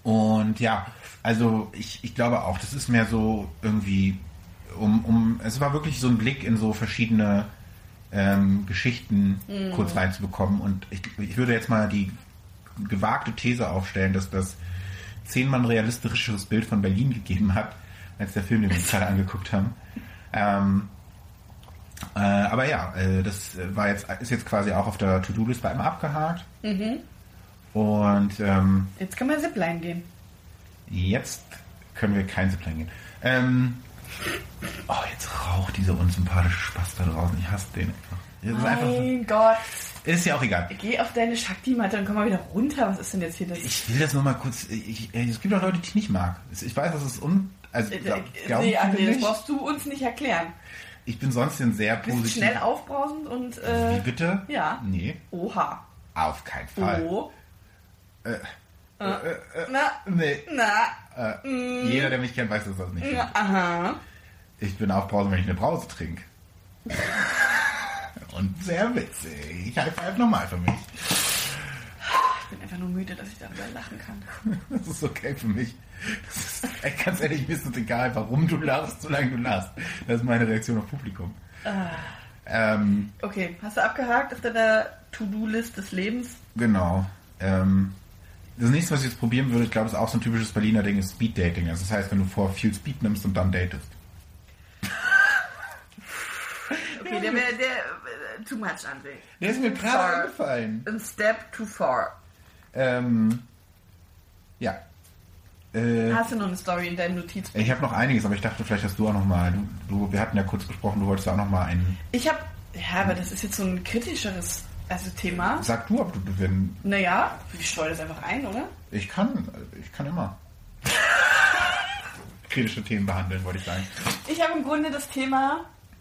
und ja, also ich, ich glaube auch, das ist mehr so irgendwie, um, um, es war wirklich so ein Blick in so verschiedene ähm, Geschichten Mhm. kurz reinzubekommen. Und ich, ich würde jetzt mal die gewagte These aufstellen, dass das zehnmal realistischeres Bild von Berlin gegeben hat, als der Film, den wir uns gerade angeguckt haben. Ähm, äh, aber ja, äh, das war jetzt, ist jetzt quasi auch auf der To-Do-List bei einmal abgehakt. Und ähm, Jetzt kann man Zipline gehen. jetzt können wir kein Zipline gehen. Ähm, oh, jetzt raucht dieser unsympathische Spaß da draußen. Ich hasse den einfach. Mein Gott. ist ja auch egal. Geh auf deine Shakti-Matte und komm mal wieder runter. Was ist denn jetzt hier das? Ich will das nur mal kurz. Ich, äh, es gibt auch Leute, die ich nicht mag. Ich weiß, das ist un. Also, Äh, glaub, äh, glauben nee, André, das brauchst du uns nicht erklären. Ich bin sonst ein sehr Du bist positiv. schnell aufbrausend und Wie äh, bitte? ja. Nee, Oha. auf keinen Fall. Oh. Äh, Na, nee. na, Äh, Jeder, der mich kennt, weiß, dass das nicht stimmt. aha. Ich bin aufbrausend, wenn ich eine Brause trinke. Und sehr witzig. Ich high five nochmal für mich. Ich bin einfach nur müde, dass ich darüber lachen kann. Das ist okay für mich. Ist, ganz ehrlich, mir ist es egal, warum du lachst, solange du lachst. Das ist meine Reaktion auf Publikum. Ähm, Okay, hast du abgehakt auf deiner To-Do-List des Lebens? genau. Ähm, das nächste, was ich jetzt probieren würde, ich glaube, ist auch so ein typisches Berliner Ding, ist Speed Dating. Also das heißt, wenn du vor viel Speed nimmst und dann datest. Okay, der wäre der too much, André. Der ist mir gerade eingefallen. A step too far. Ähm, ja. Äh, Hast du noch eine Story in deinem Notizbuch? ich habe noch einiges, aber ich dachte, vielleicht hast du auch noch mal. Du, du, wir hatten ja kurz besprochen, du wolltest auch noch mal einen. Ich habe, ja, aber das ist jetzt so ein kritischeres also Thema. Sag du, ob du wenn Naja, ich streue das einfach ein, oder? Ich kann, ich kann immer kritische Themen behandeln, wollte ich sagen. Ich habe im Grunde das Thema,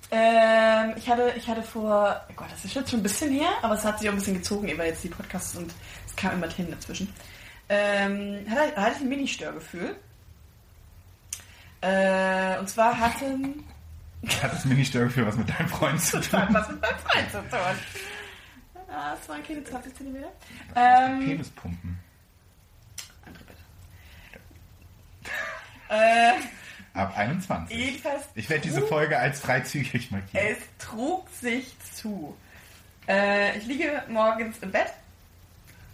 ähm, ich hatte, ich hatte vor, oh Gott, das ist jetzt schon ein bisschen her, aber es hat sich auch ein bisschen gezogen über jetzt die Podcasts und es kam immer Themen dazwischen. Ähm, hatte, hatte ich ein Mini-Störgefühl. Äh, und zwar hatten, Hat das Mini-Störgefühl was mit deinem Freund zu das hat tun? was mit meinem Freund zu tun. Ah, es waren keine 20 cm. Ähm, Penispumpen. andere bitte. Äh, Ab 21. jedenfalls Ich werde diese Folge als freizügig markieren. Es trug sich zu. Äh, ich liege morgens im Bett,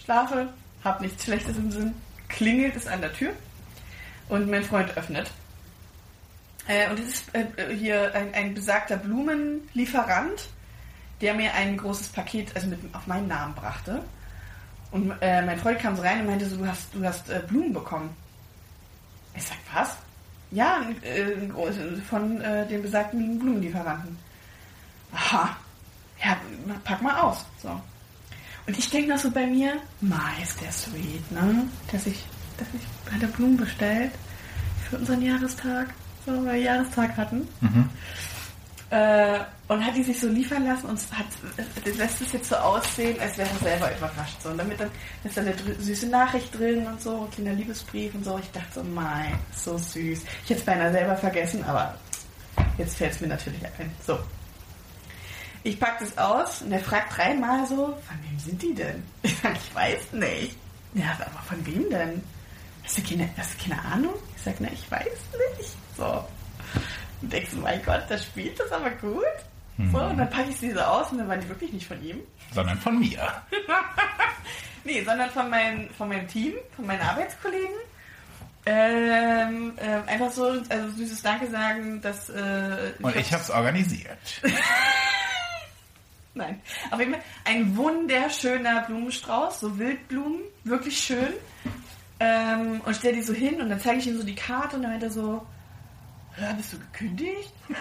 schlafe, habe nichts Schlechtes im Sinn, klingelt es an der Tür und mein Freund öffnet. Äh, und es ist äh, hier ein, ein besagter Blumenlieferant, der mir ein großes Paket, also mit auf meinen Namen brachte. Und äh, mein Freund kam so rein und meinte so, du hast, du hast äh, Blumen bekommen. Ich sag, was? Ja, äh, von äh, dem besagten Blumenlieferanten. Aha. Ja, pack mal aus. So. Und ich denke noch so bei mir, Ma, ist der sweet, ne? Dass ich, dass ich hat er Blumen bestellt für unseren Jahrestag, so, weil wir Jahrestag hatten. Äh, und hat die sich so liefern lassen und hat, äh, lässt es jetzt so aussehen, als wäre er selber überrascht. So. Und damit dann ist da eine süße Nachricht drin und so, ein kleiner Liebesbrief und so. Ich dachte so, mein, so süß. Ich hätte es beinahe selber vergessen, aber jetzt fällt es mir natürlich ein. So. Ich pack das aus und er fragt dreimal so, von wem sind die denn? Ich sag, ich weiß nicht. Ja, aber von wem denn? Hast du keine, hast du keine Ahnung? Ich sag, na, ich weiß nicht. So. Und denkst du, mein Gott, das spielt das aber gut. So, und dann packe ich sie so aus und dann waren die wirklich nicht von ihm. Sondern von mir. Nee, sondern von, mein, von meinem Team, von meinen Arbeitskollegen. Ähm, ähm, einfach so, also süßes Danke sagen, dass äh, Und ich habe es organisiert. Nein. Auf jeden Fall ein wunderschöner Blumenstrauß, so Wildblumen, wirklich schön. Ähm, und stell die so hin und dann zeige ich ihm so die Karte und dann meint er so, ja, bist du gekündigt?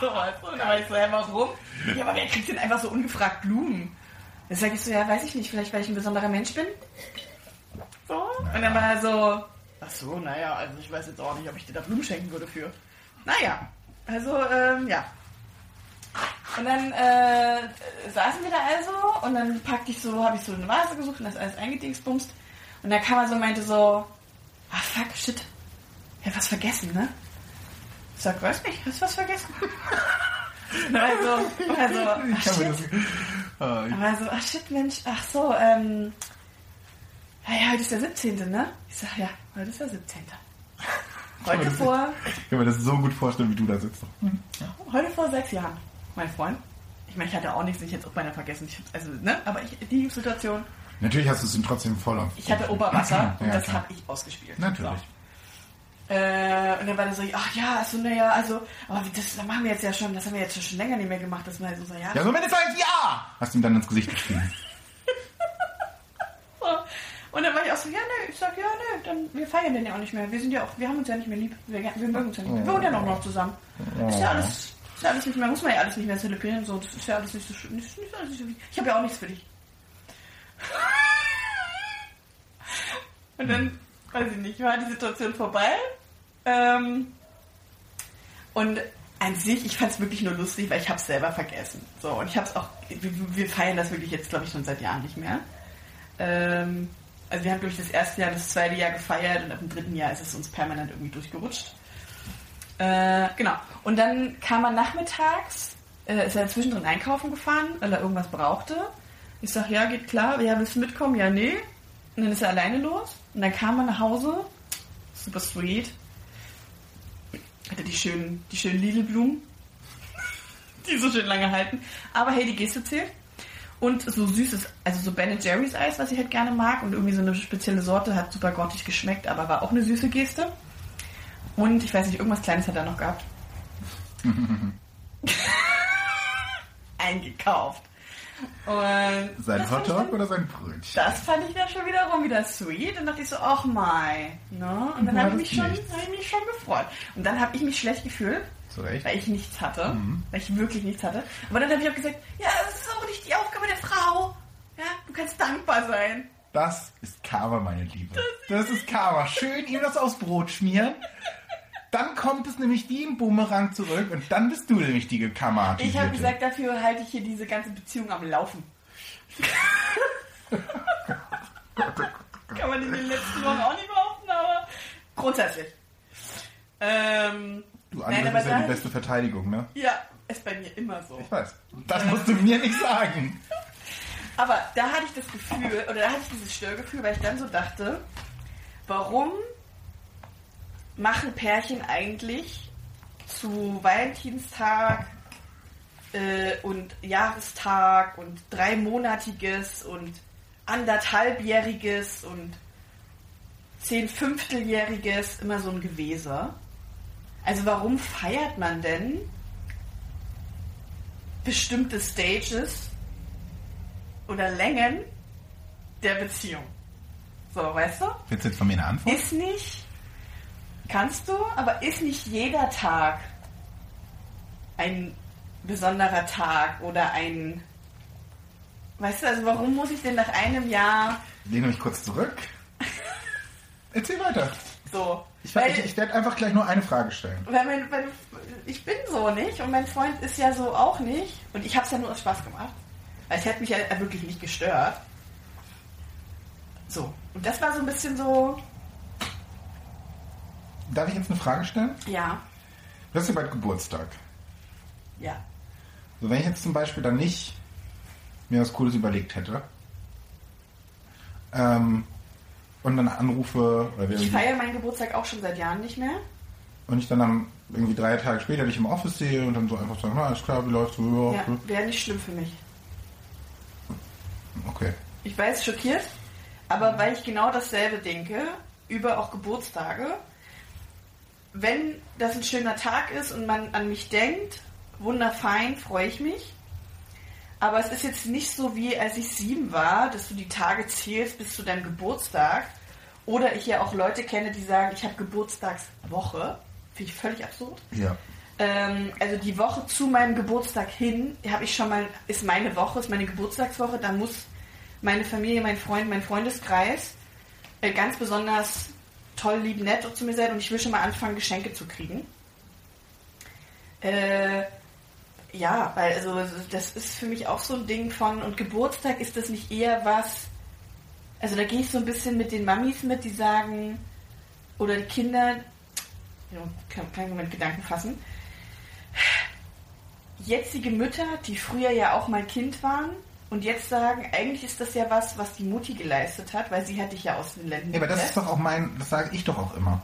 so, du? Und dann war ich so, ja, warum? Ja, aber wer kriegt denn einfach so ungefragt Blumen? Dann sage ich so, ja, weiß ich nicht, vielleicht weil ich ein besonderer Mensch bin. So. Und dann war er so, ach so, naja, also ich weiß jetzt auch nicht, ob ich dir da Blumen schenken würde für. Naja, also, ähm, ja. Und dann äh, saßen wir da also und dann packte ich so, habe ich so eine Vase gesucht und das alles eingedingsbumst. Und dann kam er so und meinte so, ah fuck, shit, ich hab was vergessen, ne? Ich sag, weiß nicht, hast du was vergessen? Also, also, ach shit. das. Ah, Aber so, ach shit, Mensch, ach so, ähm, ja, ja, heute ist der 17., ne? Ich sag, ja, heute ist der 17. Heute vor, Ich kann mir das so gut vorstellen, wie du da sitzt. heute vor sechs Jahren, mein Freund. Ich meine, ich hatte auch nichts, ich hätte es auch beinahe vergessen. Ich, also, ne? Aber ich, die Situation, Natürlich hast du es ihm trotzdem voll auf. Ich hatte Oberwasser und Ja, das habe ich ausgespielt. Natürlich. So. Äh, und dann war der so, ach ja, also naja, also, aber das machen wir jetzt ja schon, das haben wir jetzt schon länger nicht mehr gemacht, dass wir halt so sagen, ja. Ja, so mindestens ein Ja! Hast du ihm dann ins Gesicht geschrieben. So. Und dann war ich auch so, ja, nö, ich sag, ja, nö, dann, wir feiern den ja auch nicht mehr. Wir sind ja auch, wir haben uns ja nicht mehr lieb. Wir, wir mögen uns ja nicht mehr. Wir wohnen ja noch, noch zusammen. Ist ja alles, ist ja alles nicht mehr, muss man ja alles nicht mehr zelebrieren. So, das ist ja alles nicht so schön. Nicht, nicht nicht wichtig. Ich habe ja auch nichts für dich. Und dann, weiß ich nicht, war die Situation vorbei. Ähm, und an sich, ich fand es wirklich nur lustig, weil ich habe es selber vergessen. So, und ich habe es auch, wir, wir feiern das wirklich jetzt, glaube ich, schon seit Jahren nicht mehr. Ähm, also wir haben, ich, das erste Jahr, das zweite Jahr gefeiert und ab dem dritten Jahr ist es uns permanent irgendwie durchgerutscht. Äh, genau. Und dann kam er nachmittags, äh, ist er zwischendrin einkaufen gefahren, weil er irgendwas brauchte. Ich sag, ja, geht klar. Ja, willst du mitkommen? Ja, nee. Und dann ist er alleine los. Und dann kam er nach Hause. Super sweet. Hatte die schönen, die schönen Lidl-Blumen. die so schön lange halten. Aber hey, die Geste zählt. Und so süßes, also so Ben Jerry's Eis, was ich halt gerne mag. Und irgendwie so eine spezielle Sorte, hat super grottig geschmeckt, aber war auch eine süße Geste. Und ich weiß nicht, irgendwas Kleines hat er noch gehabt. Eingekauft. Und Sein das Hotdog oder sein Brötchen? das fand ich dann schon wiederum wieder sweet. Und dachte ich so, ach mai. Ne? Und dann habe ich, das mich schon- hab ich mich schon gefreut. Und dann habe ich mich schlecht gefühlt, Zu Recht. weil ich nichts hatte. Weil ich wirklich nichts hatte. Aber dann habe ich auch gesagt, ja, das ist auch nicht die Aufgabe der Frau. Ja, du kannst dankbar sein. Das ist Karma, meine Liebe. Das ist Karma. Schön ihm das aufs Brot schmieren. Dann kommt es nämlich wie ein Bumerang zurück und dann bist du nämlich die Karma. Ich habe gesagt, dafür halte ich hier diese ganze Beziehung am Laufen. Kann man in den letzten Wochen auch nicht behaupten, aber grundsätzlich. Ähm, Du, Angriff ist ja die beste Verteidigung, ne? ja, ist bei mir immer so. Ich weiß. Das musst du mir nicht sagen. Aber da hatte ich das Gefühl, oder da hatte ich dieses Störgefühl, weil ich dann so dachte, warum machen Pärchen eigentlich zu Valentinstag äh, und Jahrestag und dreimonatiges und anderthalbjähriges und zehn Fünfteljähriges immer so ein Gewese? Also warum feiert man denn bestimmte Stages oder Längen der Beziehung. So, weißt du? Willst du jetzt von mir eine Antwort? Ist nicht, kannst du, aber ist nicht jeder Tag ein besonderer Tag oder ein, weißt du, also warum muss ich denn nach einem Jahr Lehne mich kurz zurück. Erzähl weiter. so? Ich, Weil- ich, ich werde einfach gleich nur eine Frage stellen. Weil, mein, weil ich bin so nicht und mein Freund ist ja so auch nicht. Und ich habe es ja nur aus Spaß gemacht. Weil es hätte mich ja wirklich nicht gestört. So. Und das war so ein bisschen so, Darf ich jetzt eine Frage stellen? ja, Du hast ja bald Geburtstag. ja. So, wenn ich jetzt zum Beispiel dann nicht mir was Cooles überlegt hätte ähm, und dann anrufe oder Ich feiere meinen Geburtstag auch schon seit Jahren nicht mehr. und ich dann am, irgendwie drei Tage später dich im Office sehe und dann so einfach sagen, na, alles klar, wie läuft's? Ja, wäre nicht schlimm für mich. Okay. Ich weiß, schockiert, aber weil ich genau dasselbe denke, über auch Geburtstage. Wenn das ein schöner Tag ist und man an mich denkt, wunderfein, freue ich mich. Aber es ist jetzt nicht so wie als ich sieben war, dass du die Tage zählst bis zu deinem Geburtstag. Oder ich ja auch Leute kenne, die sagen, ich habe Geburtstagswoche. Finde ich völlig absurd. Ja. Ähm, also die Woche zu meinem Geburtstag hin habe ich schon mal, ist meine Woche, ist meine Geburtstagswoche, da muss meine Familie, mein Freund, mein Freundeskreis äh, ganz besonders toll, lieb, nett zu mir sein und ich will schon mal anfangen, Geschenke zu kriegen. Äh, ja, weil also das ist für mich auch so ein Ding von, und Geburtstag ist das nicht eher was, also da gehe ich so ein bisschen mit den Mamis mit, die sagen, oder die Kinder, ja, kann keinen Moment Gedanken fassen, jetzige Mütter, die früher ja auch mal Kind waren und jetzt sagen, eigentlich ist das ja was, was die Mutti geleistet hat, weil sie hat dich ja aus den Ländern Ja, aber das ist doch auch mein, das sage ich doch auch immer.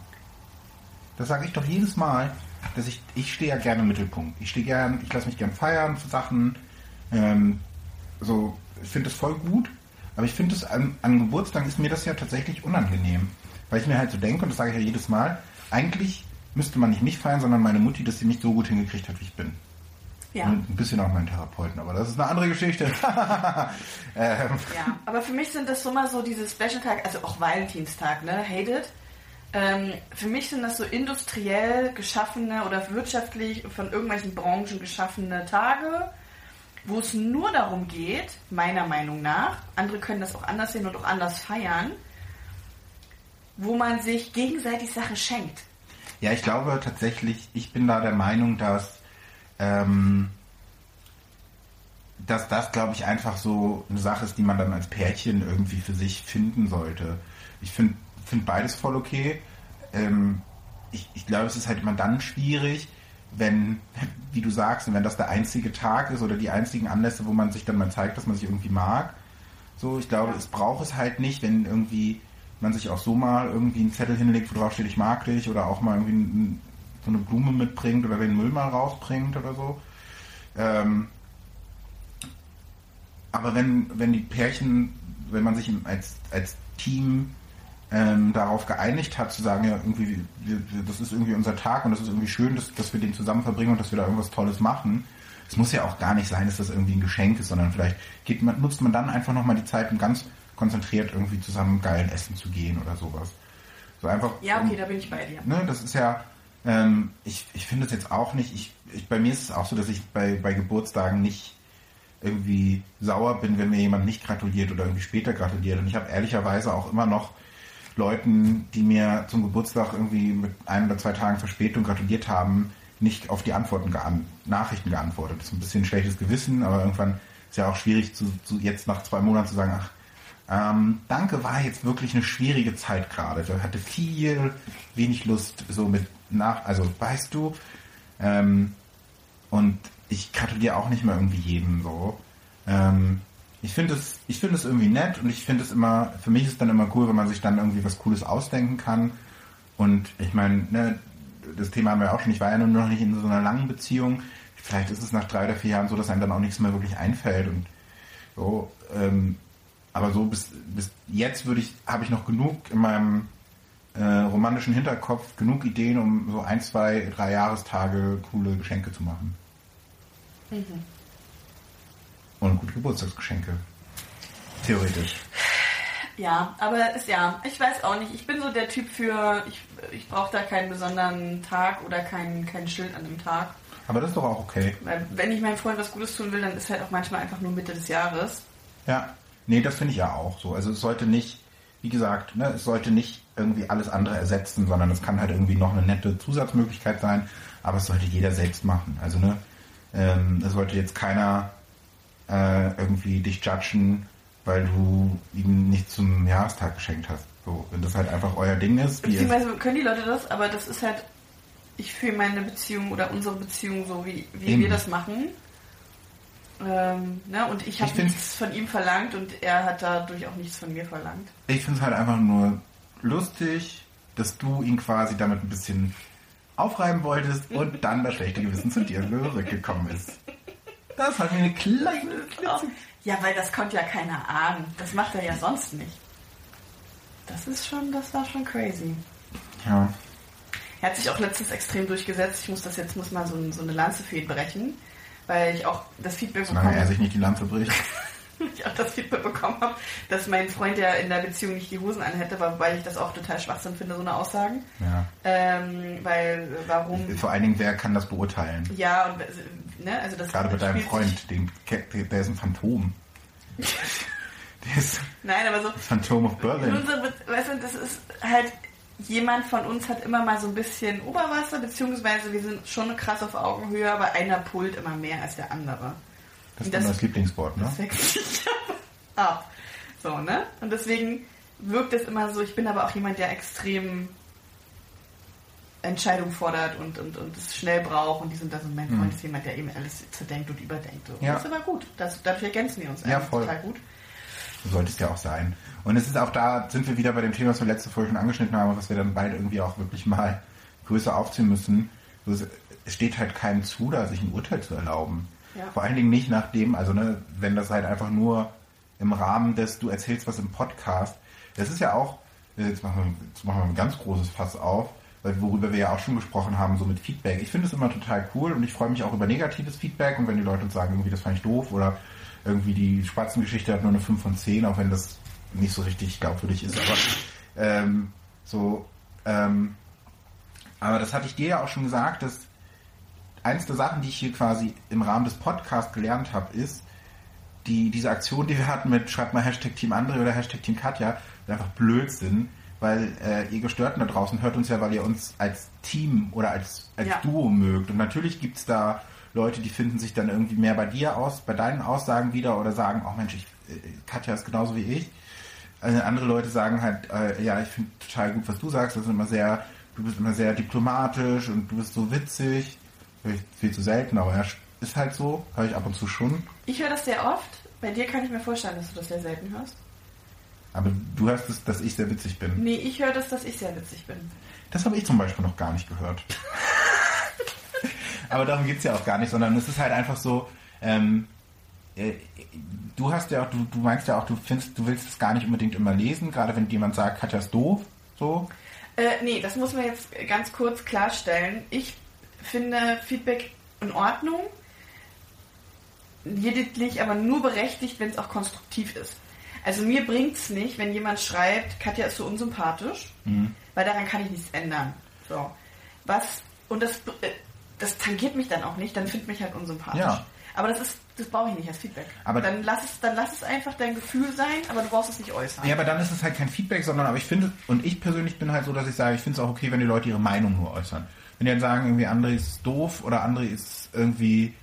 Das sage ich doch jedes Mal, dass ich, ich stehe ja gerne im Mittelpunkt. Ich stehe gern, ich lasse mich gern feiern für Sachen. Ähm, so, ich finde das voll gut. Aber ich finde es an, an Geburtstagen ist mir das ja tatsächlich unangenehm. Weil ich mir halt so denke, und das sage ich ja jedes Mal, eigentlich müsste man nicht mich feiern, sondern meine Mutti, dass sie mich so gut hingekriegt hat, wie ich bin. Ja. Und ein bisschen auch meinen Therapeuten, aber das ist eine andere Geschichte. ähm, Ja, aber für mich sind das so mal so diese Special-Tag, also auch Valentinstag, ne? Hate it. Ähm, für mich sind das so industriell geschaffene oder wirtschaftlich von irgendwelchen Branchen geschaffene Tage, wo es nur darum geht, meiner Meinung nach, andere können das auch anders sehen und auch anders feiern, wo man sich gegenseitig Sachen schenkt. Ja, ich glaube tatsächlich, ich bin da der Meinung, dass, ähm, dass das, glaube ich, einfach so eine Sache ist, die man dann als Pärchen irgendwie für sich finden sollte. Ich finde find beides voll okay. Ähm, ich, ich glaube, es ist halt immer dann schwierig, wenn, wie du sagst, wenn das der einzige Tag ist oder die einzigen Anlässe, wo man sich dann mal zeigt, dass man sich irgendwie mag. So, ich glaube, Ja. es braucht es halt nicht, wenn irgendwie man sich auch so mal irgendwie einen Zettel hinlegt, wo drauf steht, ich mag dich, oder auch mal irgendwie ein, so eine Blume mitbringt oder den Müll mal rausbringt oder so. Ähm, aber wenn, wenn die Pärchen, wenn man sich als, als Team ähm, darauf geeinigt hat, zu sagen, ja, irgendwie, wir, das ist irgendwie unser Tag und das ist irgendwie schön, dass, dass wir den zusammen verbringen und dass wir da irgendwas Tolles machen. Es muss ja auch gar nicht sein, dass das irgendwie ein Geschenk ist, sondern vielleicht geht man, nutzt man dann einfach nochmal die Zeit, um ganz konzentriert irgendwie zusammen geilen Essen zu gehen oder sowas. So einfach. Ja, um- okay, da bin ich bei dir. ne, das ist ja, ähm, ich, ich finde es jetzt auch nicht, ich, ich, bei mir ist es auch so, dass ich bei, bei Geburtstagen nicht irgendwie sauer bin, wenn mir jemand nicht gratuliert oder irgendwie später gratuliert. Und ich habe ehrlicherweise auch immer noch Leuten, die mir zum Geburtstag irgendwie mit ein oder zwei Tagen Verspätung gratuliert haben, nicht auf die Antworten gean Nachrichten geantwortet. Das ist ein bisschen ein schlechtes Gewissen, aber irgendwann ist ja auch schwierig, zu, zu jetzt nach zwei Monaten zu sagen, ach, ähm, danke, war jetzt wirklich eine schwierige Zeit gerade. Ich hatte viel, wenig Lust, so mit nach, also weißt du, ähm, und ich gratuliere auch nicht mehr irgendwie jedem so. Ähm, ich finde es, ich irgendwie nett und ich finde es immer, für mich ist dann immer cool, wenn man sich dann irgendwie was Cooles ausdenken kann. Und ich meine, ne, das Thema haben wir auch schon, ich war ja nur noch nicht in so einer langen Beziehung. Vielleicht ist es nach drei oder vier Jahren so, dass einem dann auch nichts mehr wirklich einfällt und so. Ähm, aber so bis, bis jetzt würde ich, habe ich noch genug in meinem äh, romantischen Hinterkopf, genug Ideen, um so ein, zwei, drei Jahrestage coole Geschenke zu machen. Und gute Geburtstagsgeschenke. Theoretisch. Ja, aber ist ja, ich weiß auch nicht. Ich bin so der Typ für, ich, ich brauche da keinen besonderen Tag oder kein, kein Schild an dem Tag. Aber das ist doch auch okay. Weil wenn ich meinem Freund was Gutes tun will, dann ist halt auch manchmal einfach nur Mitte des Jahres. Ja. Nee, das finde ich ja auch so. Also es sollte nicht, wie gesagt, ne, es sollte nicht irgendwie alles andere ersetzen, sondern es kann halt irgendwie noch eine nette Zusatzmöglichkeit sein, aber es sollte jeder selbst machen. Also ne, ähm, es sollte jetzt keiner äh, irgendwie dich judgen, weil du ihm nicht zum Jahrestag geschenkt hast. So, wenn das halt einfach euer Ding ist, Beziehungsweise können die Leute das, aber das ist halt, ich fühle meine Beziehung oder unsere Beziehung so, wie, wie Eben. wir das machen. Ähm, ne? Und ich habe nichts von ihm verlangt und er hat dadurch auch nichts von mir verlangt. Ich finde es halt einfach nur lustig, dass du ihn quasi damit ein bisschen aufreiben wolltest und dann das schlechte Gewissen zu dir zurückgekommen ist. Das hat mir eine kleine Klitze. Ja, weil das konnte ja keiner ahnen. Das macht er ja sonst nicht. Das ist schon, das war schon crazy. Ja. Er hat sich auch letztens extrem durchgesetzt. Ich muss das jetzt muss mal so, so eine Lanze für ihn brechen, weil ich auch das Feedback Solange bekommen er sich nicht die Lanze bricht. ich auch das Feedback bekommen habe, dass mein Freund ja in der Beziehung nicht die Hosen anhätte, wobei ich das auch total Schwachsinn finde, so eine Aussagen. Ja. Ähm, weil, warum? Vor allen Dingen, wer kann das beurteilen? Ja, und, äh, ne, also das Gerade bei deinem Freund, den, der ist ein Phantom. Der ist Nein, aber so, Phantom of in Berlin. Be- weißt du, das ist halt, jemand von uns hat immer mal so ein bisschen Oberwasser, beziehungsweise wir sind schon krass auf Augenhöhe, aber einer pult immer mehr als der andere. Das ist das- Lieblingswort, ne? Das wechselt sich ab. So, ne? Und deswegen wirkt es immer so, ich bin aber auch jemand, der extrem Entscheidungen fordert und, und, und es schnell braucht und die sind da so, mein Freund ist jemand, der eben alles zerdenkt und überdenkt. Mhm. Ja. Das ist aber gut. Das, dadurch ergänzen wir uns Ja, eigentlich voll. total gut. So sollte es ja auch sein. Und es ist auch da, sind wir wieder bei dem Thema, was wir letzte Folge schon angeschnitten haben, was wir dann beide irgendwie auch wirklich mal größer aufziehen müssen. Es steht halt keinem zu, da sich ein Urteil zu erlauben. Ja. Vor allen Dingen nicht nach dem, also ne, wenn das halt einfach nur im Rahmen des, du erzählst was im Podcast. Das ist ja auch, äh, jetzt machen wir, jetzt machen wir ein ganz großes Fass auf, weil worüber wir ja auch schon gesprochen haben, so mit Feedback. Ich finde es immer total cool und ich freue mich auch über negatives Feedback und wenn die Leute uns sagen, irgendwie das fand ich doof oder irgendwie die Spatzengeschichte hat nur eine 5 von 10, auch wenn das nicht so richtig glaubwürdig ist, aber ähm, so, ähm, aber das hatte ich dir ja auch schon gesagt, dass eins der Sachen, die ich hier quasi im Rahmen des Podcasts gelernt habe, ist, die, diese Aktion, die wir hatten mit schreibt mal Hashtag Team André oder Hashtag Team Katja, ist einfach Blödsinn, weil äh, ihr Gestörten da draußen hört uns ja, weil ihr uns als Team oder als, als Ja. Duo mögt. Und natürlich gibt's da Leute, die finden sich dann irgendwie mehr bei dir aus, bei deinen Aussagen wieder oder sagen, oh Mensch, ich, äh, Katja ist genauso wie ich. Äh, andere Leute sagen halt, äh, ja, ich finde total gut, was du sagst, das ist immer sehr, du bist immer sehr diplomatisch und du bist so witzig. Viel zu selten, aber ja, ist halt so, höre ich ab und zu schon. Ich höre das sehr oft. Bei dir kann ich mir vorstellen, dass du das sehr selten hörst. Aber du hörst es, dass ich sehr witzig bin. Nee, ich höre das, dass ich sehr witzig bin. Das habe ich zum Beispiel noch gar nicht gehört. Aber darum geht's ja auch gar nicht, sondern es ist halt einfach so, ähm, äh, du hast ja auch, du, du meinst ja auch, du findest, du willst es gar nicht unbedingt immer lesen, gerade wenn jemand sagt, Katja ist doof, so. Äh, nee, das muss man jetzt ganz kurz klarstellen. Ich finde Feedback in Ordnung, lediglich aber nur berechtigt, wenn es auch konstruktiv ist. Also mir bringt's nicht, wenn jemand schreibt, Katja ist so unsympathisch, weil daran kann ich nichts ändern. So. Was, und das, äh, das tangiert mich dann auch nicht, dann findet mich halt unsympathisch. Ja. Aber das ist, das brauche ich nicht als Feedback. Aber- dann lass es, dann lass es einfach dein Gefühl sein, aber du brauchst es nicht äußern. Ja, aber dann ist es halt kein Feedback, sondern aber ich finde, und ich persönlich bin halt so, dass ich sage, ich finde es auch okay, wenn die Leute ihre Meinung nur äußern. Wenn die dann sagen, irgendwie André ist doof oder André ist irgendwie,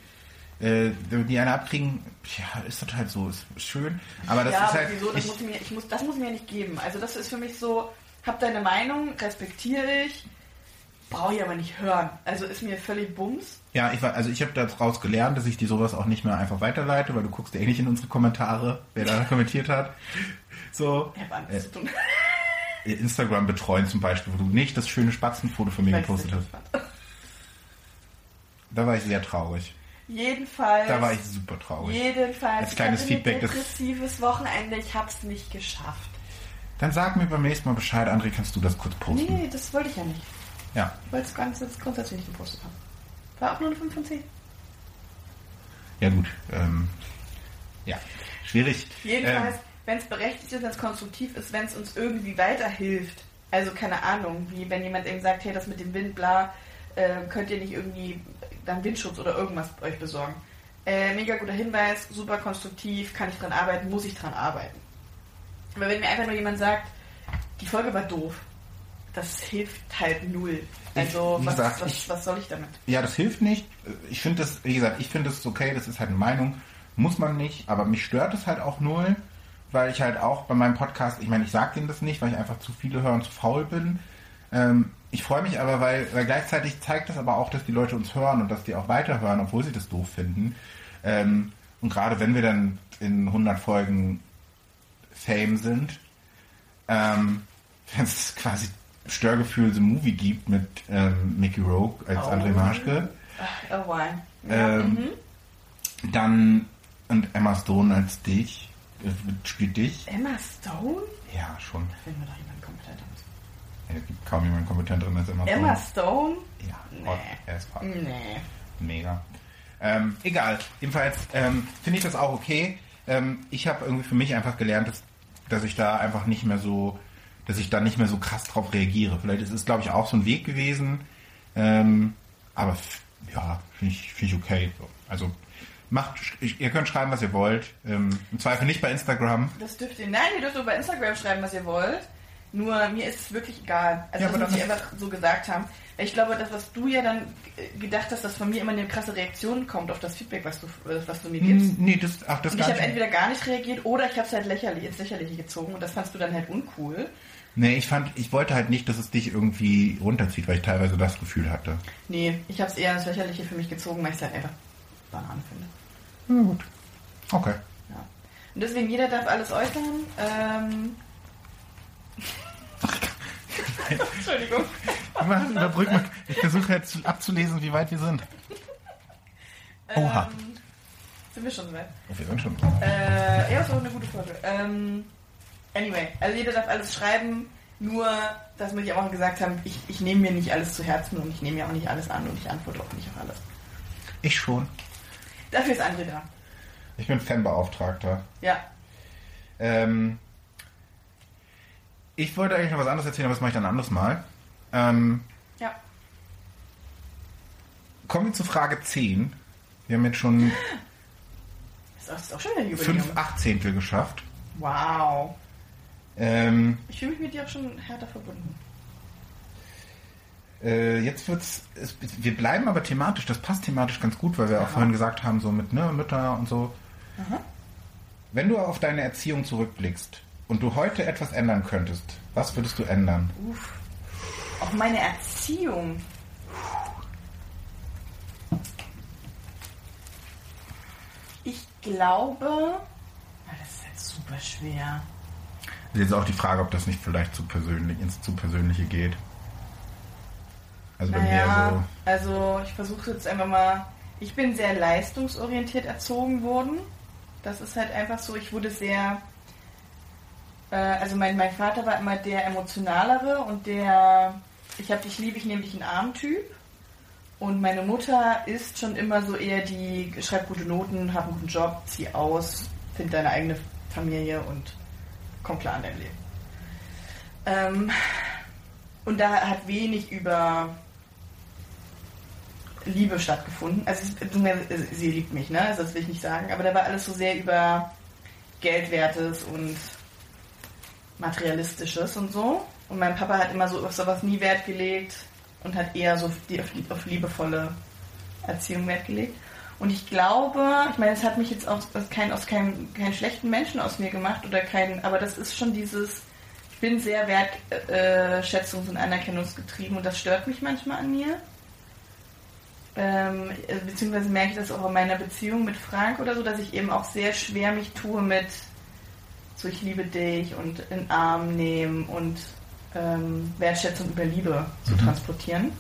äh, die eine abkriegen, ja, ist das halt so, ist schön. Aber das ja, ist aber halt. wieso? Das ich, muss, mir, ich muss, das muss mir nicht geben. Also das ist für mich so, hab deine Meinung, respektiere ich, brauche ich aber nicht hören. Also ist mir völlig bums. ja, ich war, also ich habe daraus gelernt, dass ich dir sowas auch nicht mehr einfach weiterleite, weil du guckst ja eh nicht in unsere Kommentare, wer da kommentiert hat. So. Ich habe anderes zu tun. Äh, Instagram betreuen zum Beispiel, wo du nicht das schöne Spatzenfoto von mir Weil ich's gepostet hast. Da war ich sehr traurig. Jedenfalls. Da war ich super traurig. Jedenfalls. Als kleines Feedback, Ein das- depressives Wochenende. Ich hab's nicht geschafft. Dann sag mir beim nächsten Mal Bescheid, André, kannst du das kurz posten? Nee, das wollte ich ja nicht. Ja. Ich wollte es ganz jetzt grundsätzlich nicht gepostet haben. War auch nur eine 5 von 10. Ja gut. Ähm, ja. Schwierig. Jedenfalls, Ähm, wenn es berechtigt ist, wenn es konstruktiv ist, wenn es uns irgendwie weiterhilft. Also keine Ahnung, wie wenn jemand eben sagt, hey, das mit dem Wind, bla, äh, könnt ihr nicht irgendwie dann Windschutz oder irgendwas euch besorgen. Äh, mega guter Hinweis, super konstruktiv, kann ich dran arbeiten, muss ich dran arbeiten. Aber wenn mir einfach nur jemand sagt, die Folge war doof, das hilft halt null. Also wie was, gesagt, was, ich- was soll ich damit? ja, das hilft nicht. Ich finde das, wie gesagt, ich finde das okay, das ist halt eine Meinung. Muss man nicht, aber mich stört es halt auch null, weil ich halt auch bei meinem Podcast, ich meine, ich sage denen das nicht, weil ich einfach zu viele höre und zu faul bin. Ähm, ich freue mich aber, weil, weil gleichzeitig zeigt das aber auch, dass die Leute uns hören und dass die auch weiterhören, obwohl sie das doof finden. Ähm, und gerade wenn wir dann in 100 Folgen Fame sind, ähm, wenn es quasi Störgefühl The Movie gibt mit ähm, Mickey Rogue als Oh. André Marschke, oh, why? Ja, Ähm, mhm. dann und Emma Stone als dich, äh, spielt dich. Emma Stone? Ja, schon. Finden wir doch jemanden kompetenter. Ja, Es gibt kaum jemanden kompetenteren als Emma, Emma Stone. Stone? Ja, Nee. er ist hot. Nee. Mega. Ähm, egal. Jedenfalls ähm, finde ich das auch okay. Ähm, ich habe irgendwie für mich einfach gelernt, dass, dass ich da einfach nicht mehr so, dass ich da nicht mehr so krass drauf reagiere. Vielleicht ist es, glaube ich, auch so ein Weg gewesen. Ähm, aber ja, finde ich, find ich okay. So. Also macht, ihr könnt schreiben, was ihr wollt. Ähm, Im Zweifel nicht bei Instagram. Das dürft ihr, nein, ihr dürft nur bei Instagram schreiben, was ihr wollt. Nur mir ist es wirklich egal. Also Ja, das ich dann- einfach so gesagt haben. Ich glaube, das, was du ja dann gedacht hast, dass von mir immer eine krasse Reaktion kommt auf das Feedback, was du, äh, was du mir gibst. Hm, Nee, das, ach, das Und ich habe entweder gar nicht reagiert oder ich habe es halt lächerlich, ins Lächerliche gezogen und das fandst du dann halt uncool. Nee, ich fand, ich wollte halt nicht, dass es dich irgendwie runterzieht, weil ich teilweise das Gefühl hatte. Nee, ich habe es eher ins Lächerliche für mich gezogen, weil ich es halt einfach Bananen finde. Na gut. Okay. Ja. Und deswegen, jeder darf alles äußern. Ähm... Entschuldigung. Überbrück mal. Ich versuche jetzt abzulesen, wie weit wir sind. Oha. Ähm, Sind wir schon so weit? Wir sind schon. Äh, ja, ist auch eine gute Folge. Ähm, anyway, also jeder darf alles schreiben, nur, dass wir dir auch gesagt haben, ich, ich nehme mir nicht alles zu Herzen und ich nehme mir auch nicht alles an und ich antworte auch nicht auf alles. Ich schon. Dafür ist André da. Ich bin Fanbeauftragter. Ja. Ähm, ich wollte eigentlich noch was anderes erzählen, aber das mache ich dann ein anderes Mal. Ähm, Ja. kommen wir zu Frage 10. Wir haben jetzt schon Das ist auch, schon ein Jubiläum. fünf Achtzehntel geschafft. Wow. Ähm, Ich fühle mich mit dir auch schon härter verbunden. äh, jetzt wird's. Es, wir bleiben aber thematisch. Das passt thematisch ganz gut, weil wir auch Aha. vorhin gesagt haben, so mit ne, Mütter und so. Aha. Wenn du auf deine Erziehung zurückblickst und du heute etwas ändern könntest, was würdest du ändern? Uff. Auch meine Erziehung. Ich glaube. Ah, das ist jetzt super schwer. Das ist jetzt auch die Frage, ob das nicht vielleicht zu persönlich, ins zu Persönliche geht. Also bei mir so. also ich versuche jetzt einfach mal. Ich bin sehr leistungsorientiert erzogen worden. Das ist halt einfach so. Ich wurde sehr. Äh, also mein, mein Vater war immer der emotionalere und der. Ich hab dich lieb, ich nehme dich in Arm Typ. Und meine Mutter ist schon immer so eher die, schreib gute Noten, hab einen guten Job, zieh aus, find deine eigene Familie und komm klar an dein Leben. Ähm, und da hat wenig über Liebe stattgefunden. Also sie liebt mich, ne? Also das will ich nicht sagen. Aber da war alles so sehr über Geldwertes und Materialistisches und so. Und mein Papa hat immer so auf sowas nie Wert gelegt und hat eher so die, auf, auf liebevolle Erziehung Wert gelegt. Und ich glaube, ich meine, es hat mich jetzt auch aus kein, aus keinem, keinen schlechten Menschen aus mir gemacht oder kein, aber das ist schon dieses, ich bin sehr wertschätzungs- und anerkennungsgetrieben und das stört mich manchmal an mir. Ähm, äh, beziehungsweise merke ich das auch in meiner Beziehung mit Frank oder so, dass ich eben auch sehr schwer mich tue mit so ich liebe dich und in Arm nehmen und ähm, Wertschätzung über Liebe zu transportieren.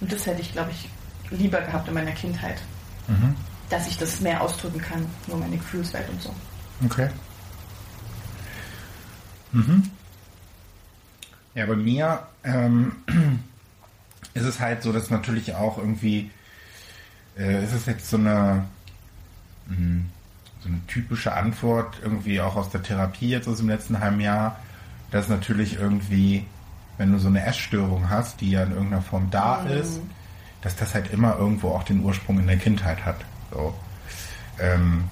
Und das hätte ich, glaube ich, lieber gehabt in meiner Kindheit, Mhm. dass ich das mehr ausdrücken kann, nur meine Gefühlswelt und so. Okay. Mhm. Ja, bei mir ähm, ist es halt so, dass natürlich auch irgendwie, äh, ist es jetzt so eine, mh, so eine typische Antwort, irgendwie auch aus der Therapie jetzt aus dem letzten halben Jahr, dass natürlich irgendwie, wenn du so eine Essstörung hast, die ja in irgendeiner Form da ist, dass das halt immer irgendwo auch den Ursprung in der Kindheit hat. So. Ähm,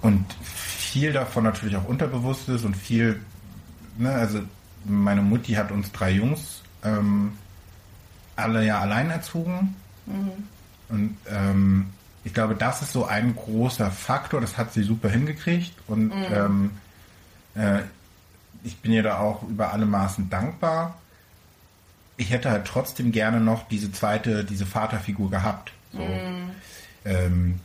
und viel davon natürlich auch unterbewusst ist und viel, ne, also meine Mutti hat uns drei Jungs ähm, alle ja allein erzogen. Und ähm, ich glaube, das ist so ein großer Faktor, das hat sie super hingekriegt und ähm, äh, ich bin ihr da auch über alle Maßen dankbar. Ich hätte halt trotzdem gerne noch diese zweite, diese Vaterfigur gehabt. So. Ähm,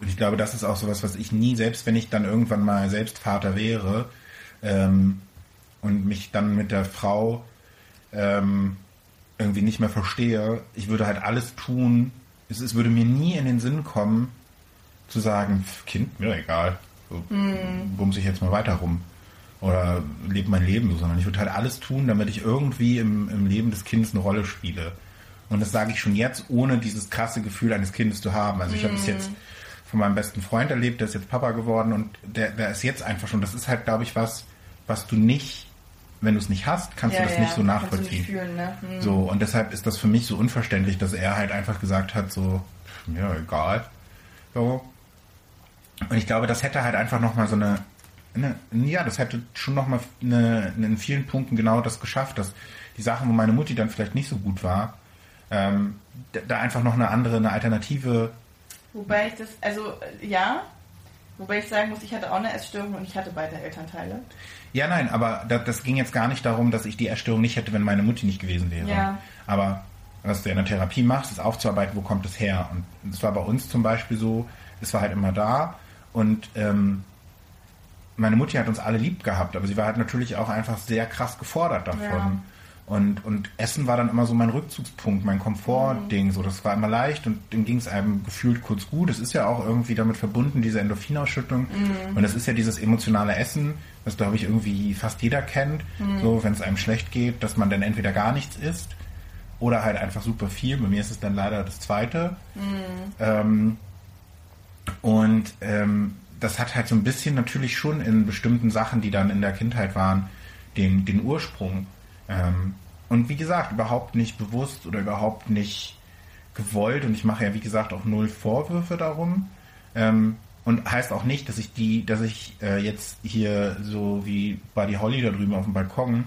und ich glaube, das ist auch sowas, was ich nie, selbst wenn ich dann irgendwann mal selbst Vater wäre ähm, und mich dann mit der Frau ähm, irgendwie nicht mehr verstehe, ich würde halt alles tun. Es, es würde mir nie in den Sinn kommen, zu sagen, "Pf, Kind, mir egal. So, bumse ich jetzt mal weiter rum. Oder lebe mein Leben so, sondern ich würde halt alles tun, damit ich irgendwie im, im Leben des Kindes eine Rolle spiele. Und das sage ich schon jetzt, ohne dieses krasse Gefühl eines Kindes zu haben. Also ich habe es jetzt von meinem besten Freund erlebt, der ist jetzt Papa geworden und der, der ist jetzt einfach schon, das ist halt, glaube ich, was, was du nicht, wenn du es nicht hast, kannst du das nicht so nachvollziehen. nicht fühlen, ne? Hm. So, und deshalb ist das für mich so unverständlich, dass er halt einfach gesagt hat, so, mir egal. So. Und ich glaube, das hätte halt einfach nochmal so eine, ja, das hätte schon nochmal eine, in vielen Punkten genau das geschafft, dass die Sachen, wo meine Mutti dann vielleicht nicht so gut war, ähm, da- da einfach noch eine andere, eine Alternative, Wobei ich das, also äh, ja, wobei ich sagen muss, ich hatte auch eine Essstörung und ich hatte beide Elternteile. Ja, nein, aber das, das ging jetzt gar nicht darum, dass ich die Essstörung nicht hätte, wenn meine Mutti nicht gewesen wäre. Ja. Aber was du in der Therapie machst, ist aufzuarbeiten, wo kommt es her. Und es war bei uns zum Beispiel so, es war halt immer da. Und ähm, meine Mutti hat uns alle lieb gehabt, aber sie war halt natürlich auch einfach sehr krass gefordert davon. Ja. Und, und Essen war dann immer so mein Rückzugspunkt, mein Komfortding. So, das war immer leicht und dann ging es einem gefühlt kurz gut. Es ist ja auch irgendwie damit verbunden, diese Endorphinausschüttung. Und das ist ja dieses emotionale Essen, was glaube ich irgendwie fast jeder kennt. So, wenn es einem schlecht geht, dass man dann entweder gar nichts isst oder halt einfach super viel. Bei mir ist es dann leider das zweite. Ähm, und ähm, das hat halt so ein bisschen natürlich schon in bestimmten Sachen, die dann in der Kindheit waren, den, den Ursprung. Ähm, und wie gesagt, überhaupt nicht bewusst oder überhaupt nicht gewollt. Und ich mache ja, wie gesagt, auch null Vorwürfe darum. Ähm, und heißt auch nicht, dass ich die, dass ich äh, jetzt hier so wie Buddy Holly da drüben auf dem Balkon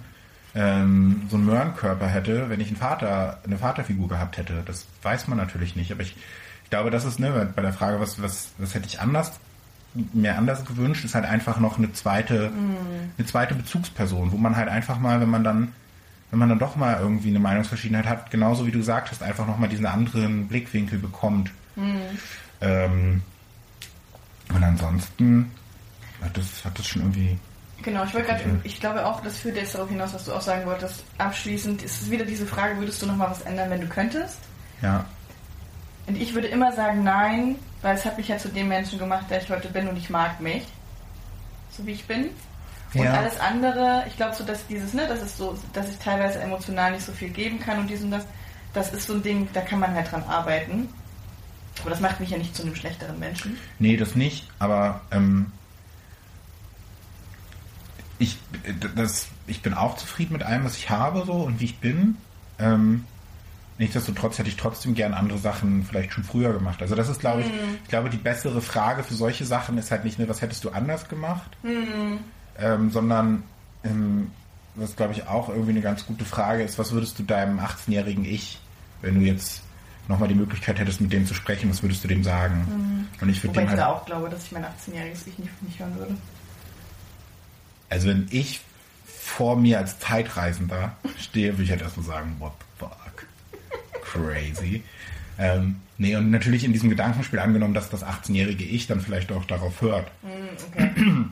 ähm, so einen Möhrenkörper hätte, wenn ich einen Vater, eine Vaterfigur gehabt hätte. Das weiß man natürlich nicht. Aber ich, ich glaube, das ist ne, bei der Frage, was, was, was hätte ich anders mir anders gewünscht, ist halt einfach noch eine zweite, eine zweite Bezugsperson, wo man halt einfach mal, wenn man dann, wenn man dann doch mal irgendwie eine Meinungsverschiedenheit hat, genauso wie du gesagt hast, einfach nochmal diesen anderen Blickwinkel bekommt. Ähm, und ansonsten hat das, hat das schon irgendwie. Genau, ich wollte gerade, ich glaube auch, das führt jetzt darauf hinaus, was du auch sagen wolltest. Abschließend ist es wieder diese Frage, würdest du noch mal was ändern, wenn du könntest? Ja, Und ich würde immer sagen nein, weil es hat mich ja zu dem Menschen gemacht, der ich heute bin und ich mag mich. So wie ich bin. Und Ja. alles andere, ich glaube so, dass dieses, ne, das ist so, dass ich teilweise emotional nicht so viel geben kann und dies und das, das ist so ein Ding, da kann man halt dran arbeiten. Aber das macht mich ja nicht zu einem schlechteren Menschen. Nee, das nicht, aber ähm, ich, das, ich bin auch zufrieden mit allem, was ich habe so und wie ich bin. Ähm, nichtsdestotrotz hätte ich trotzdem gern andere Sachen vielleicht schon früher gemacht. Also das ist, glaube ich, ich glaube, die bessere Frage für solche Sachen ist halt nicht nur, was hättest du anders gemacht, ähm, sondern ähm, was, glaube ich, auch irgendwie eine ganz gute Frage ist, was würdest du deinem 18-jährigen Ich, wenn du jetzt nochmal die Möglichkeit hättest, mit dem zu sprechen, was würdest du dem sagen? Und ich würde Wobei dem ich halt da auch glaube, dass ich mein 18-jähriges Ich nicht, nicht hören würde. Also wenn ich vor mir als Zeitreisender stehe, würde ich halt erstmal sagen, what? Crazy. ähm, nee, und natürlich in diesem Gedankenspiel angenommen, dass das 18-jährige Ich dann vielleicht auch darauf hört. Okay.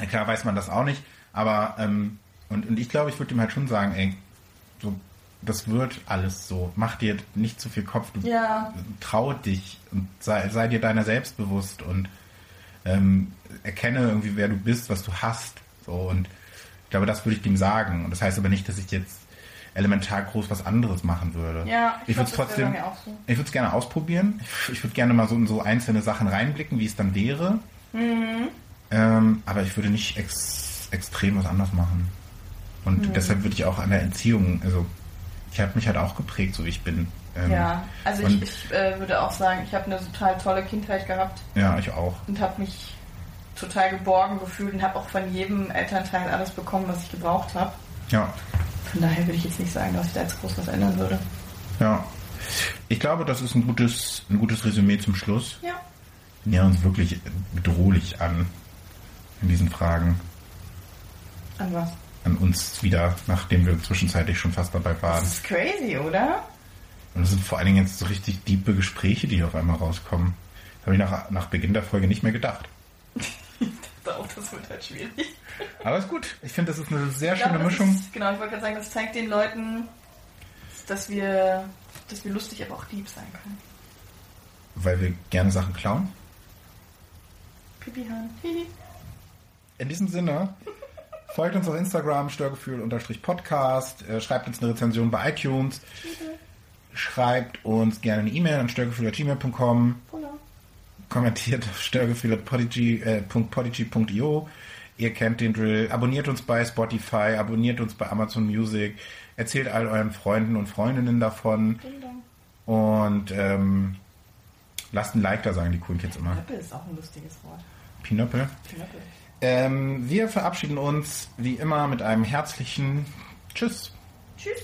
Ja, klar weiß man das auch nicht, aber ähm, und, und ich glaube, ich würde ihm halt schon sagen, ey, so, das wird alles so. Mach dir nicht zu viel Kopf. Du Ja. trau dich und sei, sei dir deiner selbst bewusst und ähm, erkenne irgendwie, wer du bist, was du hast. So und ich glaube, das würde ich ihm sagen. Und das heißt aber nicht, dass ich jetzt elementar groß was anderes machen würde. Ja, ich ich würde es trotzdem, so. ich würde es gerne ausprobieren. Ich, ich würde gerne mal so in so einzelne Sachen reinblicken, wie es dann wäre. Mhm. Ähm, aber ich würde nicht ex, extrem was anderes machen. Und Mhm. deshalb würde ich auch an der Entziehung, also ich habe mich halt auch geprägt, so wie ich bin. Ähm, Ja, also ich, ich äh, würde auch sagen, ich habe eine total tolle Kindheit gehabt Ja, ich auch. und habe mich total geborgen gefühlt und habe auch von jedem Elternteil alles bekommen, was ich gebraucht habe. Ja, Von daher würde ich jetzt nicht sagen, dass ich da jetzt groß was ändern würde. ja. Ich glaube, das ist ein gutes, ein gutes Resümee zum Schluss. Ja. Wir nähern uns wirklich bedrohlich an in diesen Fragen. An was? An uns wieder, nachdem wir zwischenzeitlich schon fast dabei waren. Das ist crazy, oder? Und es sind vor allen Dingen jetzt so richtig diepe Gespräche, die hier auf einmal rauskommen. Das habe ich nach, nach Beginn der Folge nicht mehr gedacht. Das wird halt schwierig. Aber ist gut. Ich finde, das ist eine sehr Ich glaube, schöne das Mischung. Ist, genau, ich wollte gerade sagen, das zeigt den Leuten, dass wir, dass wir lustig, aber auch lieb sein können. Weil wir gerne Sachen klauen. Pipi Hahn. Hihi. In diesem Sinne, folgt uns auf Instagram, Störgefühl-Podcast, äh, schreibt uns eine Rezension bei iTunes, schreibt uns gerne eine E-Mail an störgefühl.gmail.com. kommentiert auf störgefühl.podigy.io. Ihr kennt den Drill. Abonniert uns bei Spotify, abonniert uns bei Amazon Music, erzählt all euren Freunden und Freundinnen davon Ding dong. und ähm, lasst ein Like da, sagen die coolen Kids immer. Knöppel ist auch ein lustiges Wort. Pinöppel. Knöppel. Ähm, wir verabschieden uns wie immer mit einem herzlichen Tschüss. Tschüss.